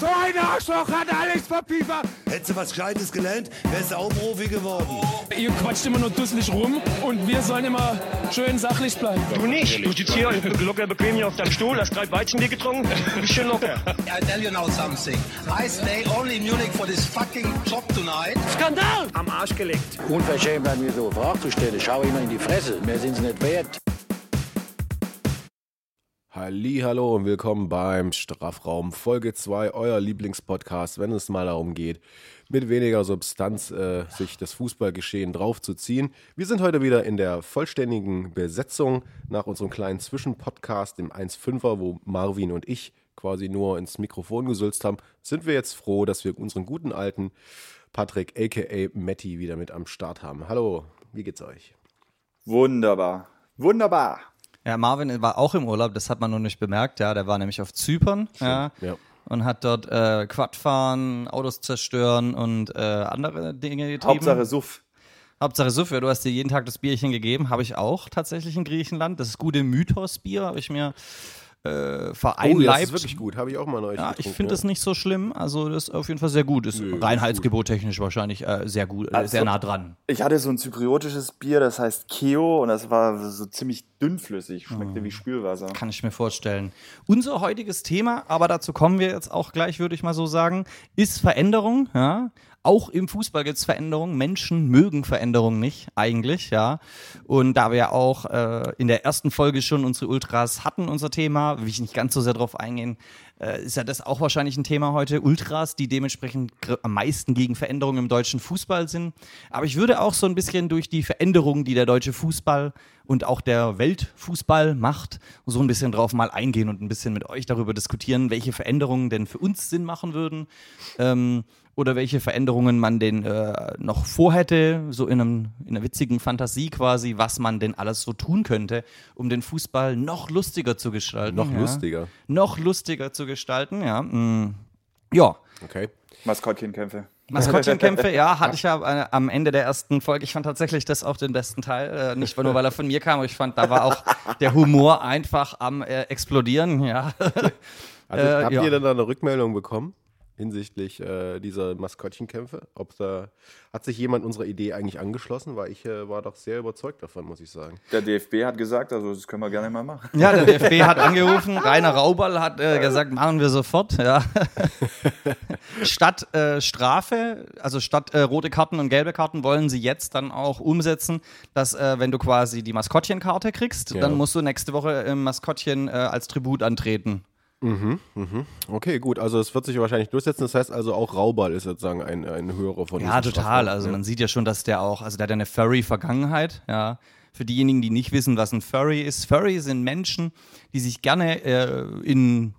So ein Arschloch hat alles verpiefert. Hättest du was Gescheites gelernt, wärst du auch Profi geworden. Ihr quatscht immer nur dusselig rum und wir sollen immer schön sachlich bleiben. Du nicht. Du sitzt hier locker bequem hier auf deinem Stuhl, hast drei Weizenbier getrunken, bist schön locker. I tell you now something. I stay only in Munich for this fucking job tonight. Skandal! Am Arsch gelegt. Unverschämt an mir so Fragen zu stellen. Schau immer in die Fresse. Mehr sind sie nicht wert. Hallo und willkommen beim Strafraum Folge 2, euer Lieblingspodcast, wenn es mal darum geht, mit weniger Substanz äh, sich das Fußballgeschehen draufzuziehen. Wir sind heute wieder in der vollständigen Besetzung nach unserem kleinen Zwischenpodcast, dem 1.5er, wo Marvin und ich quasi nur ins Mikrofon gesülzt haben, sind wir jetzt froh, dass wir unseren guten alten Patrick aka Matti wieder mit am Start haben. Hallo, wie geht's euch? Wunderbar. Wunderbar. Ja, Marvin war auch im Urlaub, das hat man noch nicht bemerkt. Ja, der war nämlich auf Zypern ja, Ja. und hat dort äh, Quadfahren, Autos zerstören und äh, andere Dinge getrieben. Hauptsache Suff. Hauptsache Suff, du hast dir jeden Tag das Bierchen gegeben, habe ich auch tatsächlich in Griechenland. Das gute Mythos-Bier habe ich mir äh, Oh, ja, das vereinleibt. ist wirklich gut, habe ich auch mal neu ja, ich finde das nicht so schlimm. Also das ist auf jeden Fall sehr gut. Ist Nö, ist Reinheitsgebot technisch wahrscheinlich äh, sehr gut, äh, Also- sehr nah dran. Ich hatte so ein zypriotisches Bier, das heißt Keo und das war so ziemlich dünnflüssig, schmeckte wie Spülwasser. Kann ich mir vorstellen. Unser heutiges Thema, aber dazu kommen wir jetzt auch gleich, würde ich mal so sagen, ist Veränderung. Ja? Auch im Fußball gibt es Veränderungen. Menschen mögen Veränderungen nicht, eigentlich, ja. Und da wir ja auch äh, in der ersten Folge schon unsere Ultras hatten, unser Thema, will ich nicht ganz so sehr drauf eingehen, äh, ist ja das auch wahrscheinlich ein Thema heute. Ultras, die dementsprechend am meisten gegen Veränderungen im deutschen Fußball sind. Aber ich würde auch so ein bisschen durch die Veränderungen, die der deutsche Fußball und auch der Weltfußball macht, so ein bisschen drauf mal eingehen und ein bisschen mit euch darüber diskutieren, welche Veränderungen denn für uns Sinn machen würden. Ähm, oder welche Veränderungen man denn äh, noch vorhätte, so in, einem, in einer witzigen Fantasie quasi, was man denn alles so tun könnte, um den Fußball noch lustiger zu gestalten. Noch ja. lustiger. Noch lustiger zu gestalten, ja. Mm. Ja, Okay. Maskottchenkämpfe. Maskottchenkämpfe, ja, hatte ich ja äh, am Ende der ersten Folge. Ich fand tatsächlich das auch den besten Teil. Äh, nicht nur, weil er von mir kam, aber ich fand, da war auch der Humor einfach am äh, explodieren, ja. Also, Äh, habt ja. ihr denn da eine Rückmeldung bekommen hinsichtlich äh, dieser Maskottchenkämpfe? Ob da hat sich jemand unserer Idee eigentlich angeschlossen? Weil ich äh, war doch sehr überzeugt davon, muss ich sagen. Der DFB hat gesagt, also das können wir gerne mal machen. Ja, der DFB hat angerufen, Rainer Rauberl hat äh, gesagt, machen wir sofort, ja. statt äh, Strafe, also statt äh, rote Karten und gelbe Karten, wollen sie jetzt dann auch umsetzen, dass äh, wenn du quasi die Maskottchenkarte kriegst, Ja. dann musst du nächste Woche im Maskottchen äh, als Tribut antreten. Okay, gut. Also es wird sich wahrscheinlich durchsetzen. Das heißt also auch Rauball ist sozusagen ein, ein höherer von Ja, total. Straftaten. Also man sieht ja schon, dass der auch, also der hat ja eine Furry-Vergangenheit, ja. Für diejenigen, die nicht wissen, was ein Furry ist. Furry sind Menschen, die sich gerne äh, in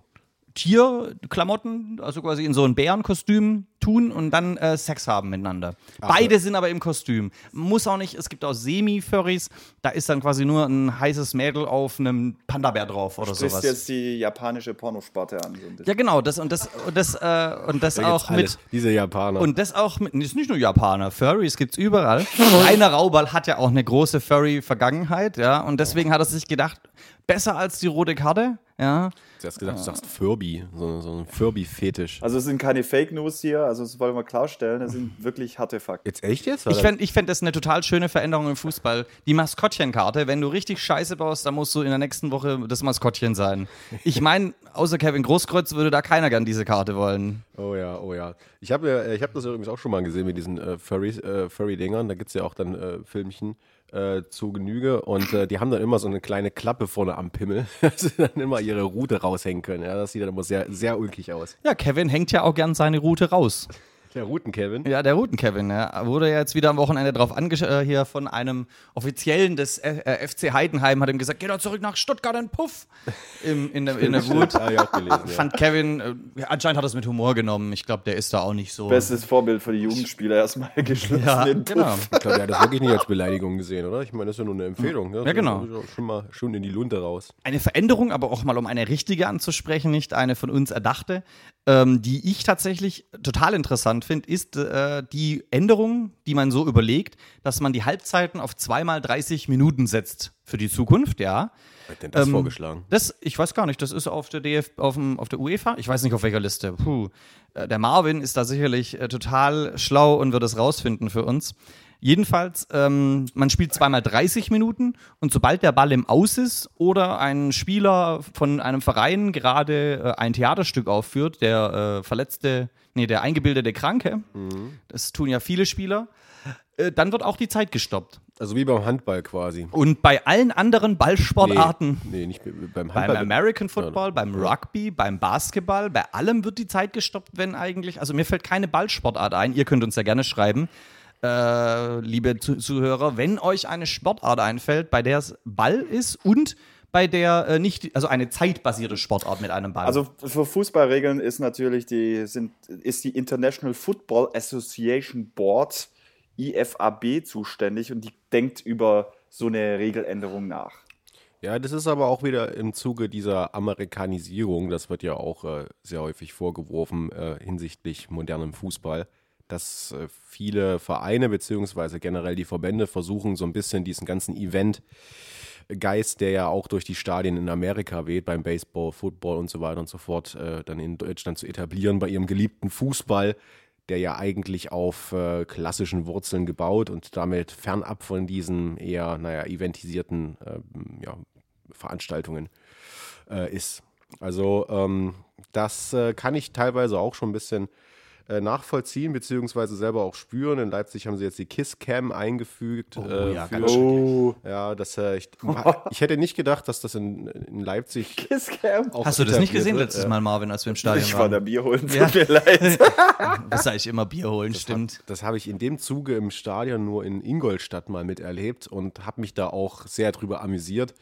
Tierklamotten, also quasi in so ein Bärenkostüm tun und dann äh, Sex haben miteinander. Beide sind aber im Kostüm. Muss auch nicht, es gibt auch Semi-Furries, da ist dann quasi nur ein heißes Mädel auf einem Panda-Bär drauf oder Sprichst sowas. jetzt die japanische Pornosparte an. So. Ja, genau, das und das und das äh, und das Da auch mit Diese Japaner. und das auch mit, ist nicht nur Japaner, Furries gibt's überall. Rainer Raubal hat ja auch eine große Furry-Vergangenheit, ja, und deswegen hat er sich gedacht, besser als die rote Karte, ja. Du hast gesagt, du sagst Furby, so, so ein Furby-Fetisch. Also es sind keine Fake News hier, also das wollen wir klarstellen, das sind wirklich harte Fakten. Jetzt echt jetzt? Ich fände ich fänd das eine total schöne Veränderung im Fußball. Die Maskottchenkarte, wenn du richtig Scheiße baust, dann musst du in der nächsten Woche das Maskottchen sein. Ich meine, außer Kevin Großkreuz würde da keiner gern diese Karte wollen. Oh ja, oh ja. Ich habe ja, ich hab das übrigens auch schon mal gesehen mit diesen äh, Furries, äh, Furry-Dingern. Da gibt es ja auch dann äh, Filmchen äh, zu Genüge und äh, die haben dann immer so eine kleine Klappe vorne am Pimmel, dass sie dann immer ihre Rute raushängen können. Ja, das sieht dann immer sehr, sehr ulkig aus. Ja, Kevin hängt ja auch gern seine Route raus. Der Ruten-Kevin. Ja, der Routen-Kevin, ja. Wurde ja jetzt wieder am Wochenende drauf angesch äh, hier von einem Offiziellen des äh, äh, FC Heidenheim, hat ihm gesagt, geh doch zurück nach Stuttgart und puff. Im, in, der, in der Wut. Gelesen. Ja. Fand Kevin, äh, anscheinend hat er es mit Humor genommen. Ich glaube, der ist da auch nicht so. Bestes Vorbild für die Jugendspieler erstmal geschlossen ja, genau. Ich glaube, der hat das wirklich nicht als Beleidigung gesehen, oder? Ich meine, das ist ja nur eine Empfehlung. Ne? Ja, genau. Schon mal schon in die Lunte raus. Eine Veränderung, aber auch mal um eine richtige anzusprechen, nicht eine von uns erdachte. Ähm, die ich tatsächlich total interessant finde, ist äh, die Änderung, die man so überlegt, dass man die Halbzeiten auf zweimal 30 Minuten setzt für die Zukunft, ja. Wer hat denn das Ähm, vorgeschlagen? Das, ich weiß gar nicht, das ist auf der DF, auf, dem, auf der UEFA, ich weiß nicht auf welcher Liste. Puh. Äh, Der Marvin ist da sicherlich äh, total schlau und wird es rausfinden für uns. Jedenfalls, ähm, man spielt zweimal 30 Minuten und sobald der Ball im Aus ist oder ein Spieler von einem Verein gerade äh, ein Theaterstück aufführt, der äh, verletzte, nee, der eingebildete Kranke, das tun ja viele Spieler, äh, dann wird auch die Zeit gestoppt. Also wie beim Handball quasi. Und bei allen anderen Ballsportarten Nee, nee nicht beim beim Handball. American Football, beim Rugby, beim Basketball, bei allem wird die Zeit gestoppt, wenn eigentlich, also mir fällt keine Ballsportart ein. Ihr könnt uns ja gerne schreiben, äh, liebe Zu Zuhörer, wenn euch eine Sportart einfällt, bei der es Ball ist und bei der äh, nicht, also eine zeitbasierte Sportart mit einem Ball. Also für Fußballregeln ist natürlich die, sind, ist die International Football Association Board, IFAB, zuständig und die denkt über so eine Regeländerung nach. Ja, das ist aber auch wieder im Zuge dieser Amerikanisierung, das wird ja auch äh, sehr häufig vorgeworfen äh, hinsichtlich modernem Fußball, dass äh, viele Vereine beziehungsweise generell die Verbände versuchen, so ein bisschen diesen ganzen Event-Geist, der ja auch durch die Stadien in Amerika weht, beim Baseball, Football und so weiter und so fort, äh, dann in Deutschland zu etablieren bei ihrem geliebten Fußball, der ja eigentlich auf äh, klassischen Wurzeln gebaut und damit fernab von diesen eher, naja, eventisierten ähm, ja, Veranstaltungen äh, ist. Also ähm, das äh, kann ich teilweise auch schon ein bisschen äh, nachvollziehen, beziehungsweise selber auch spüren. In Leipzig haben sie jetzt die Kiss-Cam eingefügt. äh, ja, für, ganz Oh, ja, das, äh, ich, ich hätte nicht gedacht, dass das in, in Leipzig Kisscam. auch Hast du das nicht gesehen wird. letztes Äh, Mal, Marvin, als wir im Stadion Ich war da waren? Bier holen, tut Ja. mir leid. Das sag ich immer Bier holen, stimmt. Das habe ich in dem Zuge im Stadion nur in Ingolstadt mal miterlebt und habe mich da auch sehr drüber amüsiert,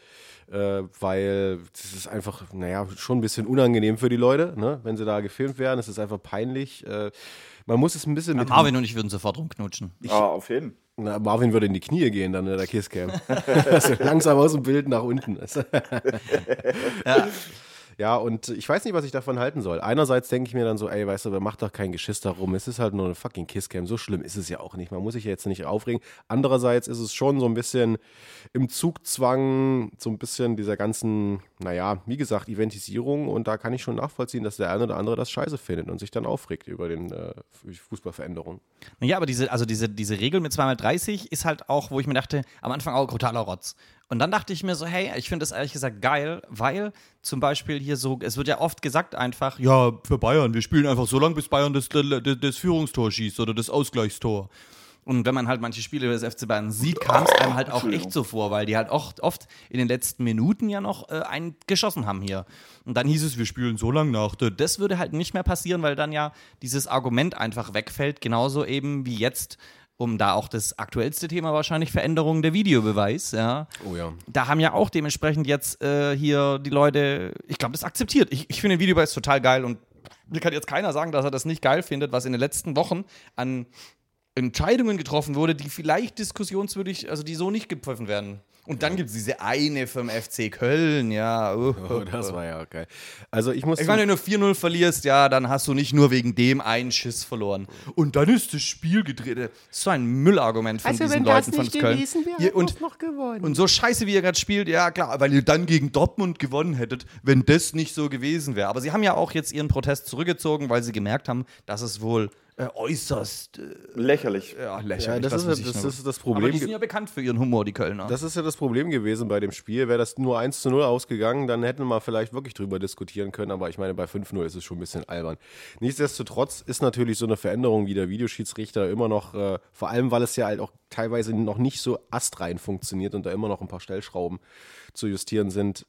äh, weil das ist einfach, naja, schon ein bisschen unangenehm für die Leute, ne? wenn sie da gefilmt werden. Es ist einfach peinlich. Äh, man muss es ein bisschen mit. Marvin und ich würden sofort rumknutschen. Ah, auf jeden Fall. Na, Marvin würde in die Knie gehen dann in der Kisscam. also langsam aus dem Bild nach unten. Ja. Ja, und ich weiß nicht, was ich davon halten soll. Einerseits denke ich mir dann so, ey, weißt du, mach doch kein Geschiss darum. Es ist halt nur eine fucking Kisscam. So schlimm ist es ja auch nicht. Man muss sich ja jetzt nicht aufregen. Andererseits ist es schon so ein bisschen im Zugzwang, so ein bisschen dieser ganzen, naja, wie gesagt, Eventisierung. Und da kann ich schon nachvollziehen, dass der eine oder andere das scheiße findet und sich dann aufregt über den äh, Fußballveränderungen. Ja, aber diese, also diese, diese Regel mit 2x30 ist halt auch, wo ich mir dachte, am Anfang auch brutaler Rotz. Und dann dachte ich mir so, hey, ich finde das ehrlich gesagt geil, weil zum Beispiel hier so, es wird ja oft gesagt einfach, ja, für Bayern, wir spielen einfach so lange, bis Bayern das, das, das Führungstor schießt oder das Ausgleichstor. Und wenn man halt manche Spiele des FC Bayern sieht, kam es einem halt auch echt so vor, weil die halt oft, oft in den letzten Minuten ja noch äh, einen geschossen haben hier. Und dann hieß es, wir spielen so lange nach. Das würde halt nicht mehr passieren, weil dann ja dieses Argument einfach wegfällt, genauso eben wie jetzt um da auch das aktuellste Thema wahrscheinlich Veränderung der Videobeweis, ja. Oh ja. Da haben ja auch dementsprechend jetzt äh, hier die Leute, ich glaube, das akzeptiert. Ich, ich finde den Videobeweis total geil und mir kann jetzt keiner sagen, dass er das nicht geil findet, was in den letzten Wochen an Entscheidungen getroffen wurde, die vielleicht diskussionswürdig, also die so nicht gepfiffen werden. Und dann gibt es diese eine vom FC Köln, ja. Uh, Oh, das war ja geil. Also ich muss. ich meine, wenn du 4-0 verlierst, ja, dann hast du nicht nur wegen dem einen Schiss verloren. Und dann ist das Spiel gedreht. Das ist so ein Müllargument von diesen Leuten von Köln. Ihr, und, noch gewonnen. und so scheiße, wie ihr gerade spielt, ja klar, weil ihr dann gegen Dortmund gewonnen hättet, wenn das nicht so gewesen wäre. Aber sie haben ja auch jetzt ihren Protest zurückgezogen, weil sie gemerkt haben, dass es wohl äh, äußerst äh, Lächerlich. ja, lächerlich ja, das, man ist, das, das ist das Aber Problem. die sind ja bekannt für ihren Humor, die Kölner. Das ist ja das Problem gewesen bei dem Spiel. Wäre das nur 1 zu 0 ausgegangen, dann hätten wir vielleicht wirklich drüber diskutieren können. Aber ich meine, bei 5-0 ist es schon ein bisschen albern. Nichtsdestotrotz ist natürlich so eine Veränderung wie der Videoschiedsrichter immer noch, äh, vor allem weil es ja halt auch teilweise noch nicht so astrein funktioniert und da immer noch ein paar Stellschrauben zu justieren sind,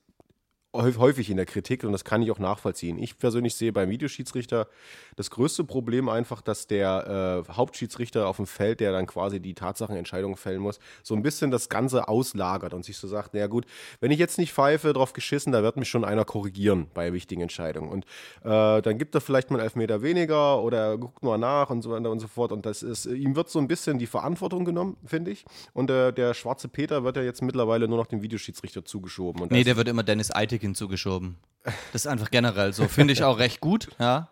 häufig in der Kritik und das kann ich auch nachvollziehen. Ich persönlich sehe beim Videoschiedsrichter das größte Problem einfach, dass der äh, Hauptschiedsrichter auf dem Feld, der dann quasi die Tatsachenentscheidung fällen muss, so ein bisschen das Ganze auslagert und sich so sagt, naja gut, wenn ich jetzt nicht pfeife, drauf geschissen, da wird mich schon einer korrigieren bei wichtigen Entscheidungen. Und äh, dann gibt er vielleicht mal einen Elfmeter weniger oder guckt mal nach und so weiter und so fort. Und das ist, ihm wird so ein bisschen die Verantwortung genommen, finde ich. Und äh, der schwarze Peter wird ja jetzt mittlerweile nur noch dem Videoschiedsrichter zugeschoben. Und nee, der wird immer Dennis Eitek hinzugeschoben. Das ist einfach generell so. Finde ich auch recht gut, ja.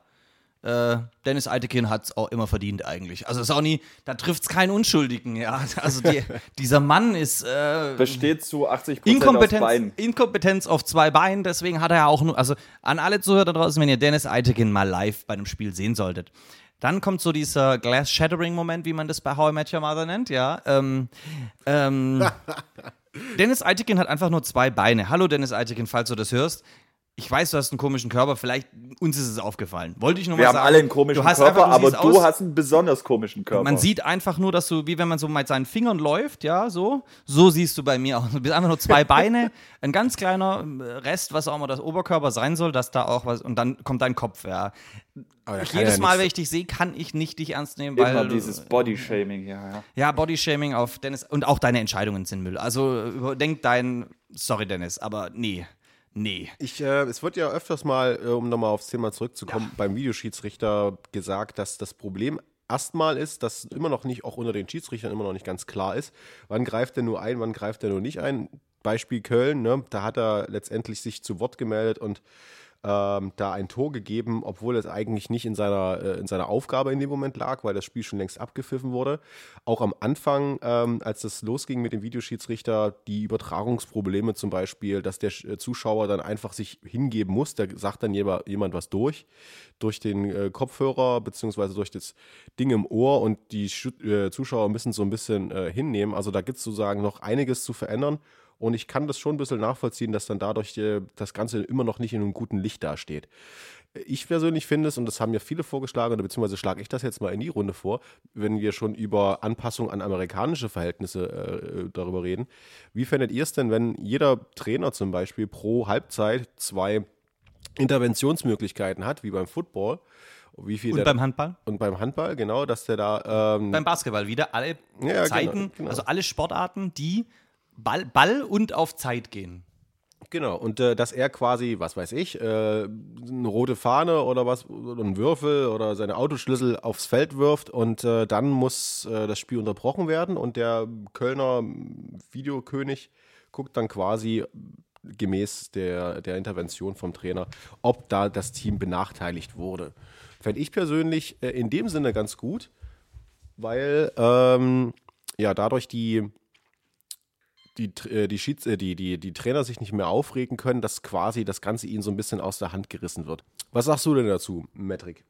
äh, Dennis Eitekin hat es auch immer verdient eigentlich. Also ist auch nie, da trifft es keinen Unschuldigen, ja. Also die, dieser Mann ist äh, Besteht zu 80 Prozent aus Inkompetenz, Beinen. Inkompetenz auf zwei Beinen, deswegen hat er ja auch nur, also an alle Zuhörer da draußen, wenn ihr Dennis Eitekin mal live bei einem Spiel sehen solltet. Dann kommt so dieser Glass-Shattering-Moment, wie man das bei How I Met Your Mother nennt, ja. Ähm, ähm, Dennis Eitekin hat einfach nur zwei Beine. Hallo Dennis Eitekin, falls du das hörst. Ich weiß, du hast einen komischen Körper, vielleicht uns ist es aufgefallen. Wollte ich nur Wir mal haben sagen. alle einen komischen du hast Körper, einfach, aber siehst du aus- hast einen besonders komischen Körper. man sieht einfach nur, dass du, wie wenn man so mit seinen Fingern läuft, ja, so, so siehst du bei mir auch. Du bist einfach nur zwei Beine, ein ganz kleiner Rest, was auch immer das Oberkörper sein soll, dass da auch was, und dann kommt dein Kopf, ja. Aber jedes ja Mal, wenn ich dich sehe, kann ich nicht dich ernst nehmen, Immer weil. dieses Body-Shaming, ja, ja. ja, Bodyshaming auf Dennis und auch deine Entscheidungen sind Müll. Also überdenk dein, sorry Dennis, aber nee, nee. Ich, äh, es wird ja öfters mal, äh, um nochmal aufs Thema zurückzukommen, beim Videoschiedsrichter gesagt, dass das Problem erstmal ist, dass immer noch nicht, auch unter den Schiedsrichtern immer noch nicht ganz klar ist, wann greift er nur ein, wann greift er nur nicht ein. Beispiel Köln, ne? da hat er letztendlich sich zu Wort gemeldet und ähm, da ein Tor gegeben, obwohl es eigentlich nicht in seiner, äh, in seiner Aufgabe in dem Moment lag, weil das Spiel schon längst abgepfiffen wurde. Auch am Anfang, ähm, als das losging mit dem Videoschiedsrichter, die Übertragungsprobleme zum Beispiel, dass der äh, Zuschauer dann einfach sich hingeben muss, da sagt dann jemand, was durch, durch den äh, Kopfhörer beziehungsweise durch das Ding im Ohr und die Schu- äh, Zuschauer müssen so ein bisschen äh, hinnehmen. Also da gibt es sozusagen noch einiges zu verändern. Und ich kann das schon ein bisschen nachvollziehen, dass dann dadurch äh, das Ganze immer noch nicht in einem guten Licht dasteht. Ich persönlich finde es, und das haben ja viele vorgeschlagen, oder beziehungsweise schlage ich das jetzt mal in die Runde vor, wenn wir schon über Anpassung an amerikanische Verhältnisse äh, darüber reden. Wie fändet ihr es denn, wenn jeder Trainer zum Beispiel pro Halbzeit zwei Interventionsmöglichkeiten hat, wie beim Football? Wie viel Und der- beim Handball? und beim Handball, genau, dass der da ähm, Beim Basketball wieder alle Ja, genau, Zeiten, genau. also alle Sportarten, die Ball, Ball und auf Zeit gehen. Genau, und äh, dass er quasi, was weiß ich, äh, eine rote Fahne oder was, oder einen Würfel oder seine Autoschlüssel aufs Feld wirft und äh, dann muss äh, das Spiel unterbrochen werden und der Kölner Videokönig guckt dann quasi gemäß der, der Intervention vom Trainer, ob da das Team benachteiligt wurde. Fände ich persönlich äh, in dem Sinne ganz gut, weil ähm, ja dadurch die die, äh, die, Schieds äh, die, die, die Trainer sich nicht mehr aufregen können, dass quasi das Ganze ihnen so ein bisschen aus der Hand gerissen wird. Was sagst du denn dazu, Metric?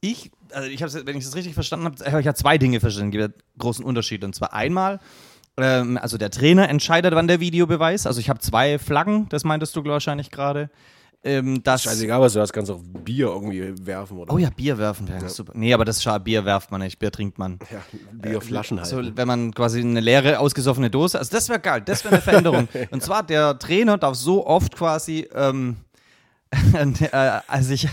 Ich, also ich habe, wenn ich das richtig verstanden habe, habe ich ja zwei Dinge verstanden, gibt ja großen Unterschied. Und zwar einmal, ähm, also der Trainer entscheidet, wann der Videobeweis. Also ich habe zwei Flaggen, das meintest du wahrscheinlich gerade. Ähm, das Scheißegal, was du hast, kannst auch Bier irgendwie werfen oder Oh ja, Bier werfen wäre super. Nee, aber das schade, Bier werft man nicht, Bier trinkt man. ja, Bierflaschen halt. So, wenn man quasi eine leere, ausgesoffene Dose, also das wäre geil, das wäre eine Veränderung. Und zwar, der Trainer darf so oft quasi, ähm, äh, also ich,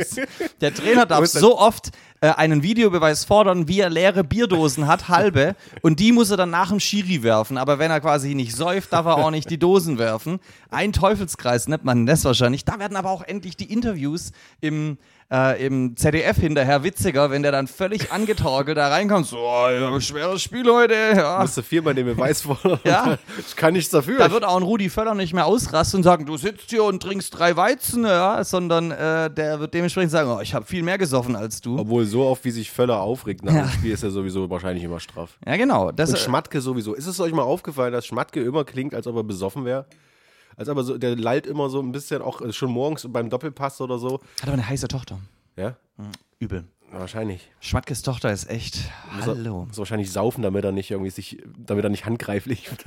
der Trainer darf so oft äh, einen Videobeweis fordern, wie er leere Bierdosen hat, halbe, und die muss er dann nach dem Schiri werfen. Aber wenn er quasi nicht säuft, darf er auch nicht die Dosen werfen. Ein Teufelskreis nennt man das wahrscheinlich. Da werden aber auch endlich die Interviews im, äh, im ZDF hinterher witziger, wenn der dann völlig angetorkelt da reinkommt. So, oh, ein schweres Spiel heute. Ja. musst du viermal den Beweis fordern. Ja. Ich kann nichts dafür. Da wird auch ein Rudi Völler nicht mehr ausrasten und sagen, du sitzt hier und trinkst drei Weizen, ja, sondern äh, der wird dementsprechend sagen, oh, ich habe viel mehr gesoffen als du. Obwohl so oft, wie sich Völler aufregt nach Ja. dem Spiel, ist er sowieso wahrscheinlich immer straff. Ja, genau. Das, Und äh, Schmatke sowieso. Ist es euch mal aufgefallen, dass Schmatke immer klingt, als ob er besoffen wäre? Als aber so, der lallt immer so ein bisschen, auch äh, schon morgens beim Doppelpass oder so. hat aber eine heiße Tochter. Ja, Übel. Wahrscheinlich. Schmatkes Tochter ist echt. Muss er- Hallo. Muss wahrscheinlich saufen, damit er nicht irgendwie sich, damit er nicht handgreiflich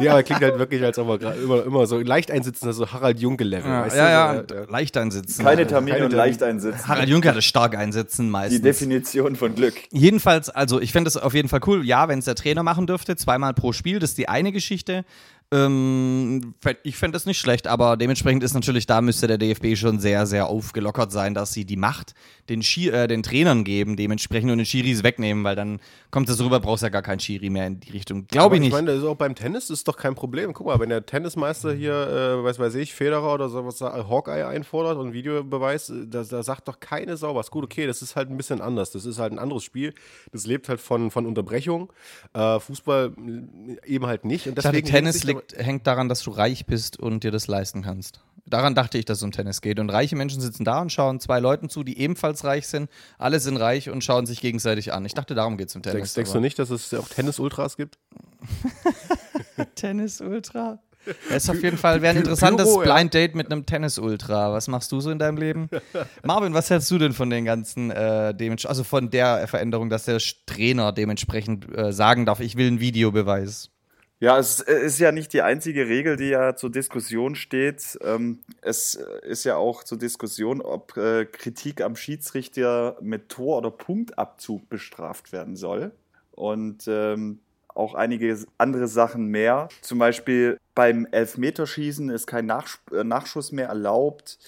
Ja, aber klingt halt wirklich, als ob er immer, immer so leicht einsitzen, also Harald Junke-Level. Ja, weißt ja, ja, du? So, äh, leicht einsitzen. Keine Termine Keine und leicht einsitzen. Harald Junke hatte stark einsitzen Die meistens. Definition von Glück. Jedenfalls, also ich fände es auf jeden Fall cool, ja, wenn es der Trainer machen dürfte, zweimal pro Spiel, das ist die eine Geschichte. Ähm, ich fände das nicht schlecht, aber dementsprechend ist natürlich, da müsste der DFB schon sehr, sehr aufgelockert sein, dass sie die Macht den, Schi äh, den Trainern geben, dementsprechend und den Schiris wegnehmen, weil dann kommt es rüber, brauchst ja gar keinen Schiri mehr in die Richtung. Glaube ich nicht. Ich meine, das ist auch beim Tennis ist doch kein Problem. Guck mal, wenn der Tennismeister hier, äh, weiß weiß ich, Federer oder sowas, äh, Hawkeye einfordert und Videobeweis, äh, da, da sagt doch keine Sau was. Gut, okay, das ist halt ein bisschen anders. Das ist halt ein anderes Spiel. Das lebt halt von, von Unterbrechung. Äh, Fußball äh, eben halt nicht. Und deswegen Tennis liegt, hängt daran, dass du reich bist und dir das leisten kannst. Daran dachte ich, dass es um Tennis geht. Und reiche Menschen sitzen da und schauen zwei Leuten zu, die ebenfalls reich sind. Alle sind reich und schauen sich gegenseitig an. Ich dachte, darum geht es um Tennis. Denkst, denkst du nicht, dass es auch Tennis-Ultras gibt? Tennis Ultra? Das ist auf jeden Fall wäre ein interessantes Pyro, ja. Blind Date mit einem Tennis Ultra. Was machst du so in deinem Leben? Marvin, was hältst du denn von den ganzen, äh, also von der Veränderung, dass der Trainer dementsprechend äh, sagen darf, ich will einen Videobeweis? Ja, es ist ja nicht die einzige Regel, die ja zur Diskussion steht. Ähm, es ist ja auch zur Diskussion, ob äh, Kritik am Schiedsrichter mit Tor- oder Punktabzug bestraft werden soll. Und ähm, auch einige andere Sachen mehr. Zum Beispiel beim Elfmeterschießen ist kein äh, Nachschuss mehr erlaubt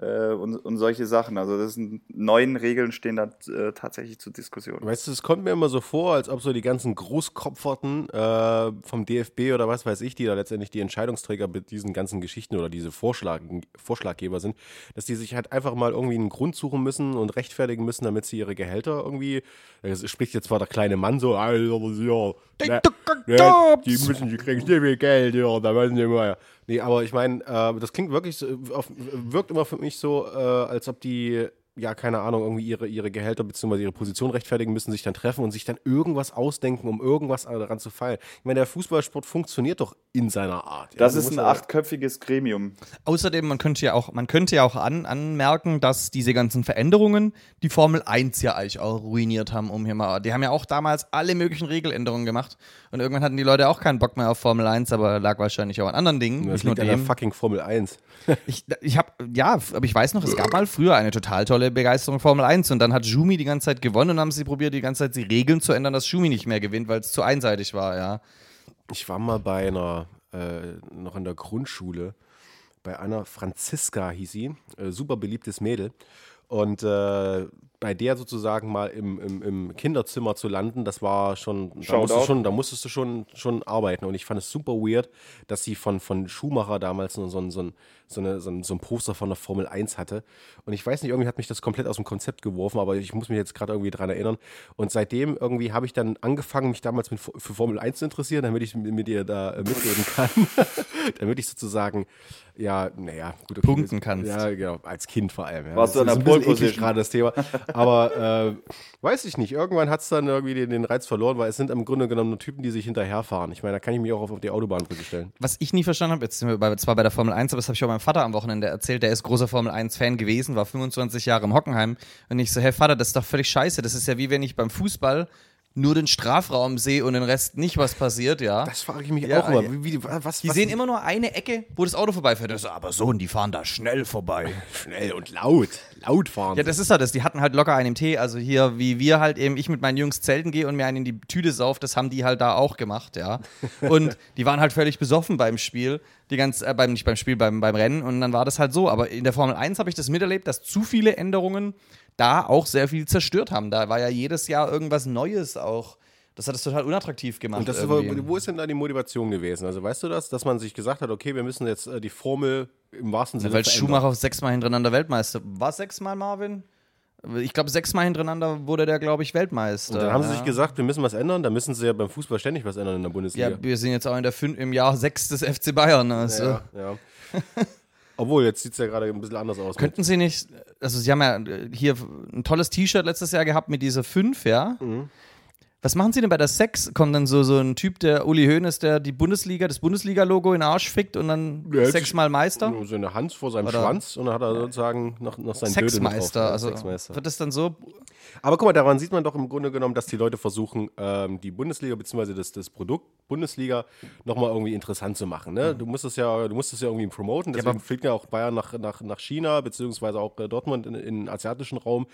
äh, und, und solche Sachen. Also das sind neuen Regeln stehen da äh, tatsächlich zur Diskussion. Weißt du, es kommt mir immer so vor, als ob so die ganzen Großkopferten äh, vom DFB oder was weiß ich, die da letztendlich die Entscheidungsträger mit diesen ganzen Geschichten oder diese Vorschlag, Vorschlaggeber sind, dass die sich halt einfach mal irgendwie einen Grund suchen müssen und rechtfertigen müssen, damit sie ihre Gehälter irgendwie, es spricht jetzt zwar der kleine Mann so, Alter, ja, ne, ne, die müssen, die kriegen sehr viel Geld, ja, da müssen die mal. Nee, aber ich meine, äh, das klingt wirklich, so, auf, wirkt immer für mich so, äh, als ob die ja, keine Ahnung, irgendwie ihre, ihre Gehälter bzw. ihre Position rechtfertigen müssen, sich dann treffen und sich dann irgendwas ausdenken, um irgendwas daran zu feilen. Ich meine, der Fußballsport funktioniert doch in seiner Art. ja. Das ist ein achtköpfiges Gremium. Außerdem, man könnte ja auch, man könnte ja auch an, anmerken, dass diese ganzen Veränderungen die Formel 1 ja eigentlich auch ruiniert haben, um hier mal. Die haben ja auch damals alle möglichen Regeländerungen gemacht und irgendwann hatten die Leute auch keinen Bock mehr auf Formel 1, aber lag wahrscheinlich auch an anderen Dingen. Das nicht nur liegt an der dem. fucking Formel 1. Ich, ich habe, ja, aber ich weiß noch, es gab mal früher eine total tolle Begeisterung Formel 1 und dann hat Schumi die ganze Zeit gewonnen und haben sie probiert, die ganze Zeit die Regeln zu ändern, dass Schumi nicht mehr gewinnt, weil es zu einseitig war, ja. Ich war mal bei einer, äh, noch in der Grundschule, bei einer Franziska hieß sie, äh, super beliebtes Mädel. Und äh, bei der sozusagen mal im, im, im Kinderzimmer zu landen, das war schon, da musstest du schon, da musstest du schon, schon arbeiten. Und ich fand es super weird, dass sie von, von Schumacher damals so, so, so, ein- so, eine, so, ein, so ein Poster von der Formel 1 hatte. Und ich weiß nicht, irgendwie hat mich das komplett aus dem Konzept geworfen, aber ich muss mich jetzt gerade irgendwie dran erinnern. Und seitdem irgendwie habe ich dann angefangen, mich damals mit, für Formel 1 zu interessieren, damit ich mit, ihr da äh, mitreden kann. damit ich sozusagen, ja, naja, gut, okay, Punkten kannst. Ja, genau, als Kind vor allem. Ja. Warst du Das an ist der ein bisschen Pole Position? gerade das Thema. Aber äh, weiß ich nicht. Irgendwann hat es dann irgendwie den, den Reiz verloren, weil es sind im Grunde genommen nur Typen, die sich hinterherfahren. Ich meine, da kann ich mich auch auf, auf die Autobahnbrücke stellen. Was ich nie verstanden habe, jetzt sind wir bei, zwar bei der Formel 1, aber das habe ich auch meinem Vater am Wochenende erzählt, der ist großer Formel 1-Fan gewesen, war 25 Jahre im Hockenheim. Und ich so, hey Vater, das ist doch völlig scheiße. Das ist ja wie wenn ich beim Fußball nur den Strafraum sehe und den Rest nicht, was passiert, ja. Das frage ich mich Ja, auch immer. ja. Wie, was, die was, sehen immer nur eine Ecke, wo das Auto vorbeifährt. Das ist aber so, und die fahren da schnell vorbei. schnell und laut. Laut fahren. Ja, das ist halt das. Die hatten halt locker einen im Tee. Also hier, wie wir halt eben, ich mit meinen Jungs zelten gehe und mir einen in die Tüte sauf, das haben die halt da auch gemacht, ja. Und die waren halt völlig besoffen beim Spiel, die ganz, äh, beim, nicht beim Spiel, beim, beim Rennen. Und dann war das halt so. Aber in der Formel 1 habe ich das miterlebt, dass zu viele Änderungen da auch sehr viel zerstört haben. Da war ja jedes Jahr irgendwas Neues auch. Das hat es total unattraktiv gemacht. Und das irgendwie. wo ist denn da die Motivation gewesen? Also weißt du das, dass man sich gesagt hat, okay, wir müssen jetzt äh, die Formel im wahrsten Sinne Weil verändern. Schumacher sechsmal hintereinander Weltmeister. War sechsmal Marvin? Ich glaube, sechsmal hintereinander wurde der, glaube ich, Weltmeister. Und dann haben sie ja. sich gesagt, wir müssen was ändern. Da müssen sie ja beim Fußball ständig was ändern in der Bundesliga. Ja, wir sind jetzt auch in der fün im Jahr 6 des FC Bayern. Also. ja, ja. Obwohl, jetzt sieht es ja gerade ein bisschen anders aus. Könnten Sie nicht, also Sie haben ja äh, hier ein tolles T-Shirt letztes Jahr gehabt mit dieser 5, ja? Mhm. Was machen Sie denn bei der 6? Kommt dann so, so ein Typ, der Uli Hoeneß, der die Bundesliga, das Bundesliga-Logo in den Arsch fickt und dann Ja, sechsmal Meister? So eine Hand vor seinem Oder- Schwanz und dann hat er sozusagen noch, noch sein Dödel mit Sexmeister, drauf. Ja, also Sexmeister. wird das dann so? Aber guck mal, daran sieht man doch im Grunde genommen, dass die Leute versuchen, ähm, die Bundesliga bzw. Das, das Produkt Bundesliga nochmal irgendwie interessant zu machen. Ne? Du musst es ja, du musst es ja irgendwie promoten. Deswegen aber- fliegt ja auch Bayern nach, nach, nach China beziehungsweise auch äh, Dortmund in, in den asiatischen Raum.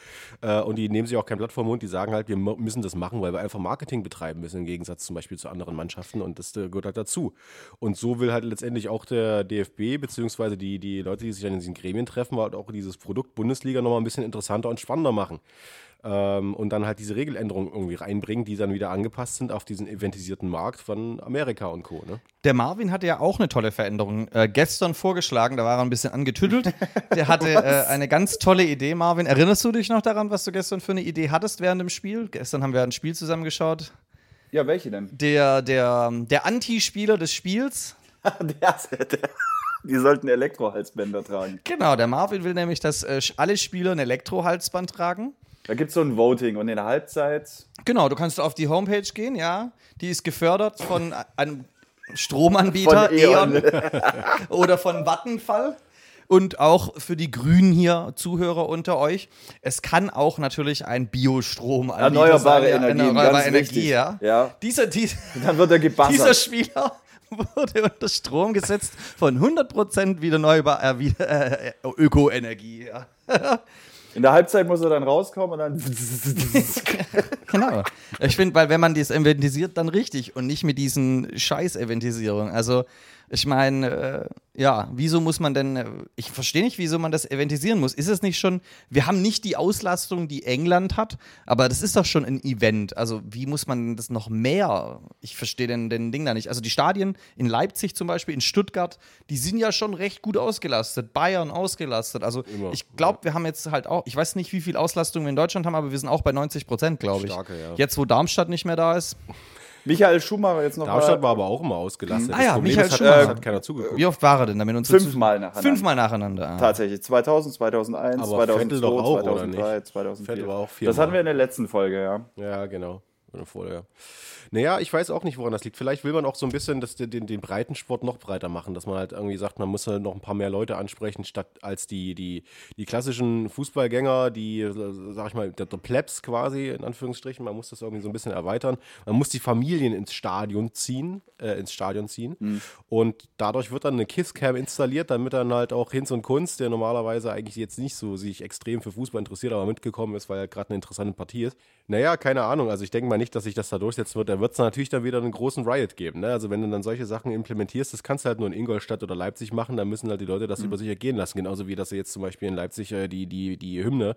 Äh, und die nehmen sich auch kein Blatt vom Mund. Die sagen halt, wir müssen das machen, weil wir einfach Marketing betreiben müssen im Gegensatz zum Beispiel zu anderen Mannschaften. Und das äh, gehört halt dazu. Und so will halt letztendlich auch der DFB beziehungsweise die, die Leute, die sich dann in diesen Gremien treffen, halt auch dieses Produkt Bundesliga nochmal ein bisschen interessanter und spannender machen ähm, und dann halt diese Regeländerungen irgendwie reinbringen, die dann wieder angepasst sind auf diesen eventisierten Markt von Amerika und Co. Ne? Der Marvin hatte ja auch eine tolle Veränderung äh, gestern vorgeschlagen, da war er ein bisschen angetüttelt. Der hatte äh, eine ganz tolle Idee, Marvin. Erinnerst du dich noch daran, was du gestern für eine Idee hattest während dem Spiel? Gestern haben wir ein Spiel zusammengeschaut. Ja, welche denn? Der, der, der Anti-Spieler des Spiels, der, der, Die sollten Elektrohalsbänder tragen. Genau, der Marvin will nämlich, dass äh, alle Spieler ein Elektrohalsband tragen. Da gibt es so ein Voting und in der Halbzeit. Genau, du kannst auf die Homepage gehen, ja. Die ist gefördert von einem Stromanbieter, Von E.ON. E.ON, oder von Vattenfall. Und auch für die Grünen hier, Zuhörer unter euch, es kann auch natürlich ein Biostrom Erneuerbare Energien, erneuerbare ganz Energie, wichtig. ja. Ja. Dieser, dieser, Dann wird er dieser gebassert. Spieler wurde unter Strom gesetzt von 100% wieder erneuerbar, äh, äh, Ökoenergie, ja. In der Halbzeit muss er dann rauskommen und dann. Genau. Ich finde, weil wenn man das eventisiert, dann richtig und nicht mit diesen Scheiß-Eventisierungen. Also, ich meine, äh, ja, wieso muss man denn, äh, ich verstehe nicht, wieso man das eventisieren muss. Ist es nicht schon, wir haben nicht die Auslastung, die England hat, aber das ist doch schon ein Event. Also, wie muss man das noch mehr? Ich verstehe den, den Ding da nicht. Also, die Stadien in Leipzig zum Beispiel, in Stuttgart, die sind ja schon recht gut ausgelastet. Bayern ausgelastet. Also, ich glaube, wir haben jetzt halt auch, ich weiß nicht, wie viel Auslastung wir in Deutschland haben, aber wir sind auch bei 90 Prozent, glaube ich. Starke, ja. Jetzt, wo Darmstadt nicht mehr da ist. Michael Schumacher jetzt noch Darmstadt mal war aber auch immer ausgelastet. Ah Das ja, Problem Michael ist, hat, Schumacher. hat keiner zugeguckt. Wie oft war er denn damit uns? fünfmal nacheinander. Fünfmal nacheinander. ah. Tatsächlich. 2000, 2001, Aber 2002, Vettel doch auch, oder 2003, nicht? 2004. Vettel war auch das hatten wir in der letzten Folge, ja. Ja, genau. Eine Vorlage. Naja, ich weiß auch nicht, woran das liegt. Vielleicht will man auch so ein bisschen das, den, den Breitensport noch breiter machen, dass man halt irgendwie sagt, man muss halt noch ein paar mehr Leute ansprechen, statt als die, die, die klassischen Fußballgänger, die, sag ich mal, der, der Plebs quasi, in Anführungsstrichen, man muss das irgendwie so ein bisschen erweitern. Man muss die Familien ins Stadion ziehen, äh, ins Stadion ziehen. Und dadurch wird dann eine Kisscam installiert, damit dann halt auch Hinz und Kunst, der normalerweise eigentlich jetzt nicht so sich extrem für Fußball interessiert, aber mitgekommen ist, weil er gerade eine interessante Partie ist. Naja, keine Ahnung. Also ich denke mal nicht, dass sich das da durchsetzen wird. Da wird es natürlich dann wieder einen großen Riot geben. Ne? Also wenn du dann solche Sachen implementierst, das kannst du halt nur in Ingolstadt oder Leipzig machen, dann müssen halt die Leute das über sich ergehen lassen. Genauso wie dass sie jetzt zum Beispiel in Leipzig äh, die, die, die Hymne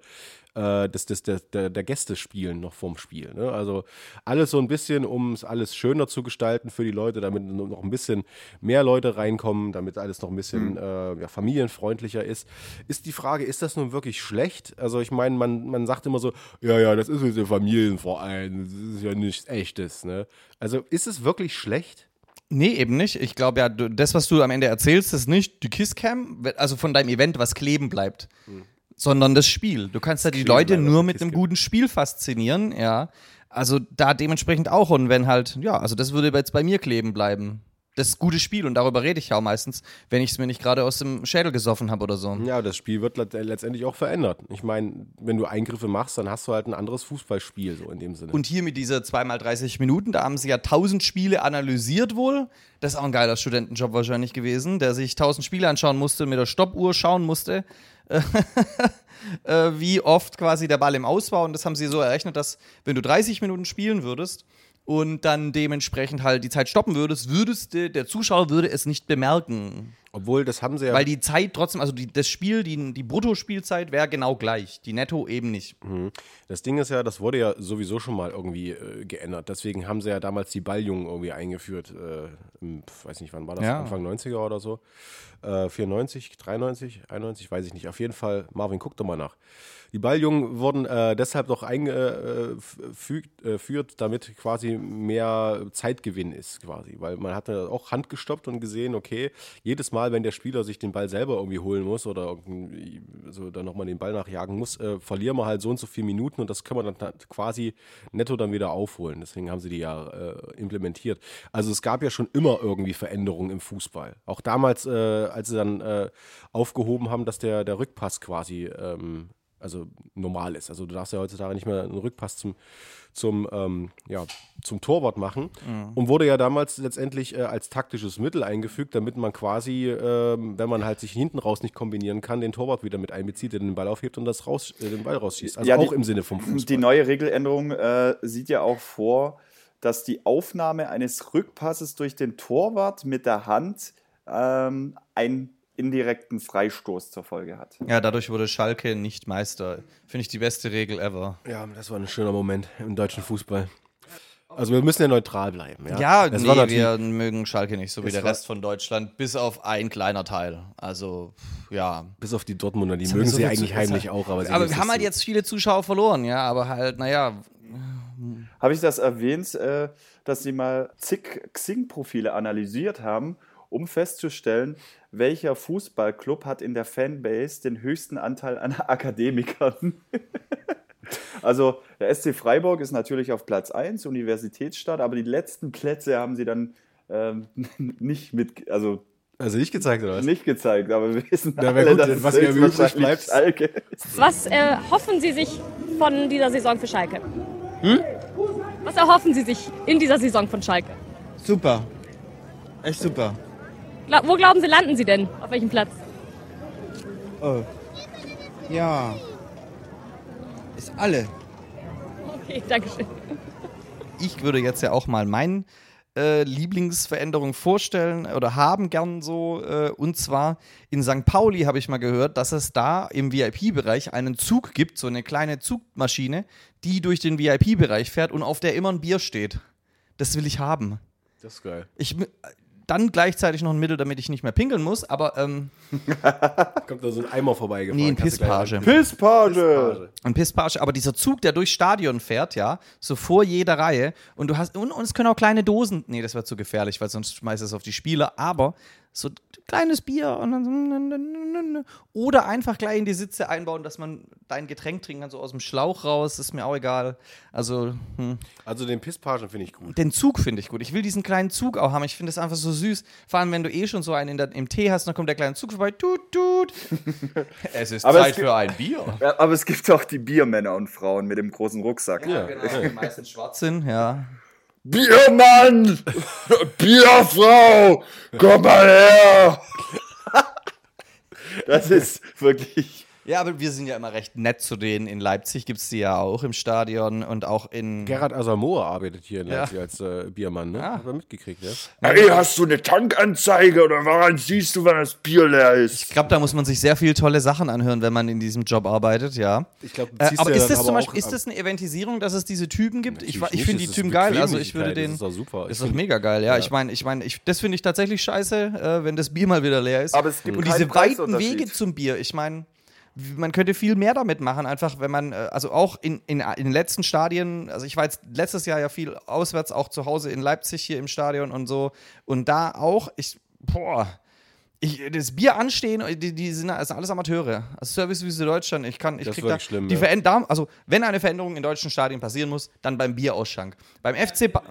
äh, des, des, der, der, der Gäste spielen noch vorm Spiel. Ne? Also alles so ein bisschen, um es alles schöner zu gestalten für die Leute, damit noch ein bisschen mehr Leute reinkommen, damit alles noch ein bisschen äh, ja, familienfreundlicher ist. Ist die Frage, ist das nun wirklich schlecht? Also ich meine, man, man sagt immer so, ja, ja, das ist jetzt ein Familienverein, das ist ja nichts echtes. Ne? Also ist es wirklich schlecht? Nee, eben nicht. Ich glaube ja, du, das, was du am Ende erzählst, ist nicht die Kisscam, also von deinem Event, was kleben bleibt, sondern das Spiel. Du kannst ja die Kleben Leute nur mit einem guten Spiel faszinieren, ja. Also da dementsprechend auch. Und wenn halt, ja, also das würde jetzt bei mir kleben bleiben. Das gute Spiel und darüber rede ich ja auch meistens, wenn ich es mir nicht gerade aus dem Schädel gesoffen habe oder so. Ja, das Spiel wird let- letztendlich auch verändert. Ich meine, wenn du Eingriffe machst, dann hast du halt ein anderes Fußballspiel, so in dem Sinne. Und hier mit dieser 2x30 Minuten, da haben sie ja 1000 Spiele analysiert wohl. Das ist auch ein geiler Studentenjob wahrscheinlich gewesen, der sich 1000 Spiele anschauen musste, mit der Stoppuhr schauen musste, äh, wie oft quasi der Ball im Aus war. Und das haben sie so errechnet, dass wenn du 30 Minuten spielen würdest und dann dementsprechend halt die Zeit stoppen würdest, würdest der Zuschauer würde es nicht bemerken. Obwohl, das haben sie ja. Weil die Zeit trotzdem, also die, das Spiel, die, die Bruttospielzeit wäre genau gleich. Die Netto eben nicht. Das Ding ist ja, das wurde ja sowieso schon mal irgendwie äh, geändert. Deswegen haben sie ja damals die Balljungen irgendwie eingeführt. Äh, im, weiß nicht, wann war das? Ja. Anfang 90er oder so. Äh, 94, 93, 91, weiß ich nicht. Auf jeden Fall, Marvin, guck doch mal nach. Die Balljungen wurden äh, deshalb doch eingeführt, äh, führt, damit quasi mehr Zeitgewinn ist, quasi. Weil man hatte auch Hand gestoppt und gesehen, okay, jedes Mal, wenn der Spieler sich den Ball selber irgendwie holen muss oder so dann nochmal den Ball nachjagen muss, äh, verlieren wir halt so und so viele Minuten und das können wir dann quasi netto dann wieder aufholen. Deswegen haben sie die ja äh, implementiert. Also es gab ja schon immer irgendwie Veränderungen im Fußball. Auch damals, äh, als sie dann äh, aufgehoben haben, dass der, der Rückpass quasi ähm, also normal ist. Also du darfst ja heutzutage nicht mehr einen Rückpass zum, zum, ähm, ja, zum Torwart machen. Und wurde ja damals letztendlich äh, als taktisches Mittel eingefügt, damit man quasi, ähm, wenn man halt sich hinten raus nicht kombinieren kann, den Torwart wieder mit einbezieht, der den Ball aufhebt und das raus, äh, den Ball rausschießt. Also Ja, auch die- im Sinne vom Fußball. Die neue Regeländerung äh, sieht ja auch vor, dass die Aufnahme eines Rückpasses durch den Torwart mit der Hand ähm, einen indirekten Freistoß zur Folge hat. Ja, dadurch wurde Schalke nicht Meister. Finde ich die beste Regel ever. ja, das war ein schöner Moment im deutschen Fußball. Also wir müssen ja neutral bleiben. Ja, Ja, es nee, wir mögen Schalke nicht, so wie der Rest von Deutschland, bis auf ein kleiner Teil. Also, ja. bis auf die Dortmunder, die haben mögen sie eigentlich heimlich auch. Aber, sie Aber wir haben halt jetzt viele Zuschauer verloren, ja, aber halt, naja, Habe ich das erwähnt, äh, dass sie mal zig Xing-Profile analysiert haben um festzustellen, welcher Fußballclub hat in der Fanbase den höchsten Anteil an Akademikern. also der SC Freiburg ist natürlich auf Platz 1, Universitätsstadt, aber die letzten Plätze haben sie dann ähm, nicht mit, also Also nicht gezeigt, oder was? nicht gezeigt, aber wir wissen wär alle, gut, dass es was ja übrig bleibt- Schalke ist. Was äh, hoffen Sie sich von dieser Saison für Schalke? Was erhoffen Sie sich in dieser Saison von Schalke? Super. Echt super. Gla wo glauben Sie, landen Sie denn? Auf welchem Platz? Oh. Ja. Ist alle. Okay, Dankeschön. ich würde jetzt ja auch mal meine äh, Lieblingsveränderung vorstellen oder haben gern so. Äh, und zwar in St. Pauli habe ich mal gehört, dass es da im VIP-Bereich einen Zug gibt, so eine kleine Zugmaschine, die durch den VIP-Bereich fährt und auf der immer ein Bier steht. Das will ich haben. Das ist geil. Ich, dann gleichzeitig noch ein Mittel, damit ich nicht mehr pinkeln muss, aber ähm, Kommt da so ein Eimer vorbeigefahren. nee, ein Pisspage. Pisspage! Ein Pisspage, aber dieser Zug, der durchs Stadion fährt, ja, so vor jeder Reihe und du hast, und, und es können auch kleine Dosen, nee, das wäre zu gefährlich, weil sonst schmeißt es auf die Spieler, aber so kleines Bier und dann so, oder einfach gleich in die Sitze einbauen, dass man dein Getränk trinken kann, so aus dem Schlauch raus, ist mir auch egal. Also, hm. Also den Pisspagen finde ich gut. den Zug finde ich gut. Ich will diesen kleinen Zug auch haben. Ich finde das einfach so süß. Vor allem, wenn du eh schon so einen in der, im Tee hast, dann kommt der kleine Zug vorbei. Tut, tut. es ist Aber es Zeit gibt- für ein Bier. Ja, aber es gibt auch die Biermänner und Frauen mit dem großen Rucksack. Ja, genau. Die meistens schwarz sind, ja. Biermann! Bierfrau! Komm mal her! Das ist wirklich. Ja, aber wir sind ja immer recht nett zu denen. In Leipzig gibt es die ja auch im Stadion und auch in. Gerhard Asamoah arbeitet hier in Ja. Leipzig als äh, Biermann, ne? Ah. Hat man mitgekriegt, ja? Hey, hast du eine Tankanzeige oder woran siehst du, wann das Bier leer ist? Ich glaube, da muss man sich sehr viele tolle Sachen anhören, wenn man in diesem Job arbeitet, ja. Ich glaube, Äh, aber ist das zum Beispiel, ist das eine Eventisierung, dass es diese Typen gibt? Ich, Natürlich ich finde nicht, die Typen geil, also ich würde den. das ist doch super. Ich Ist doch mega geil, ja. Ja. Ich meine, ich meine, ich, das finde ich tatsächlich scheiße, äh, wenn das Bier mal wieder leer ist. Aber es gibt Und diese weiten. Wege zum Bier, ich meine, man könnte viel mehr damit machen, einfach wenn man, äh, also auch in, in, in den letzten Stadien, also ich war jetzt letztes Jahr ja viel auswärts, auch zu Hause in Leipzig hier im Stadion und so. Und da auch, ich, boah. Ich, das Bier anstehen, die, die sind, sind alles Amateure. Also Servicewüste Deutschland, ich kann, ich Das ist krieg da schlimm, die ja. Veränderung, also wenn eine Veränderung in deutschen Stadien passieren muss, dann beim Bierausschank. Beim FC, ba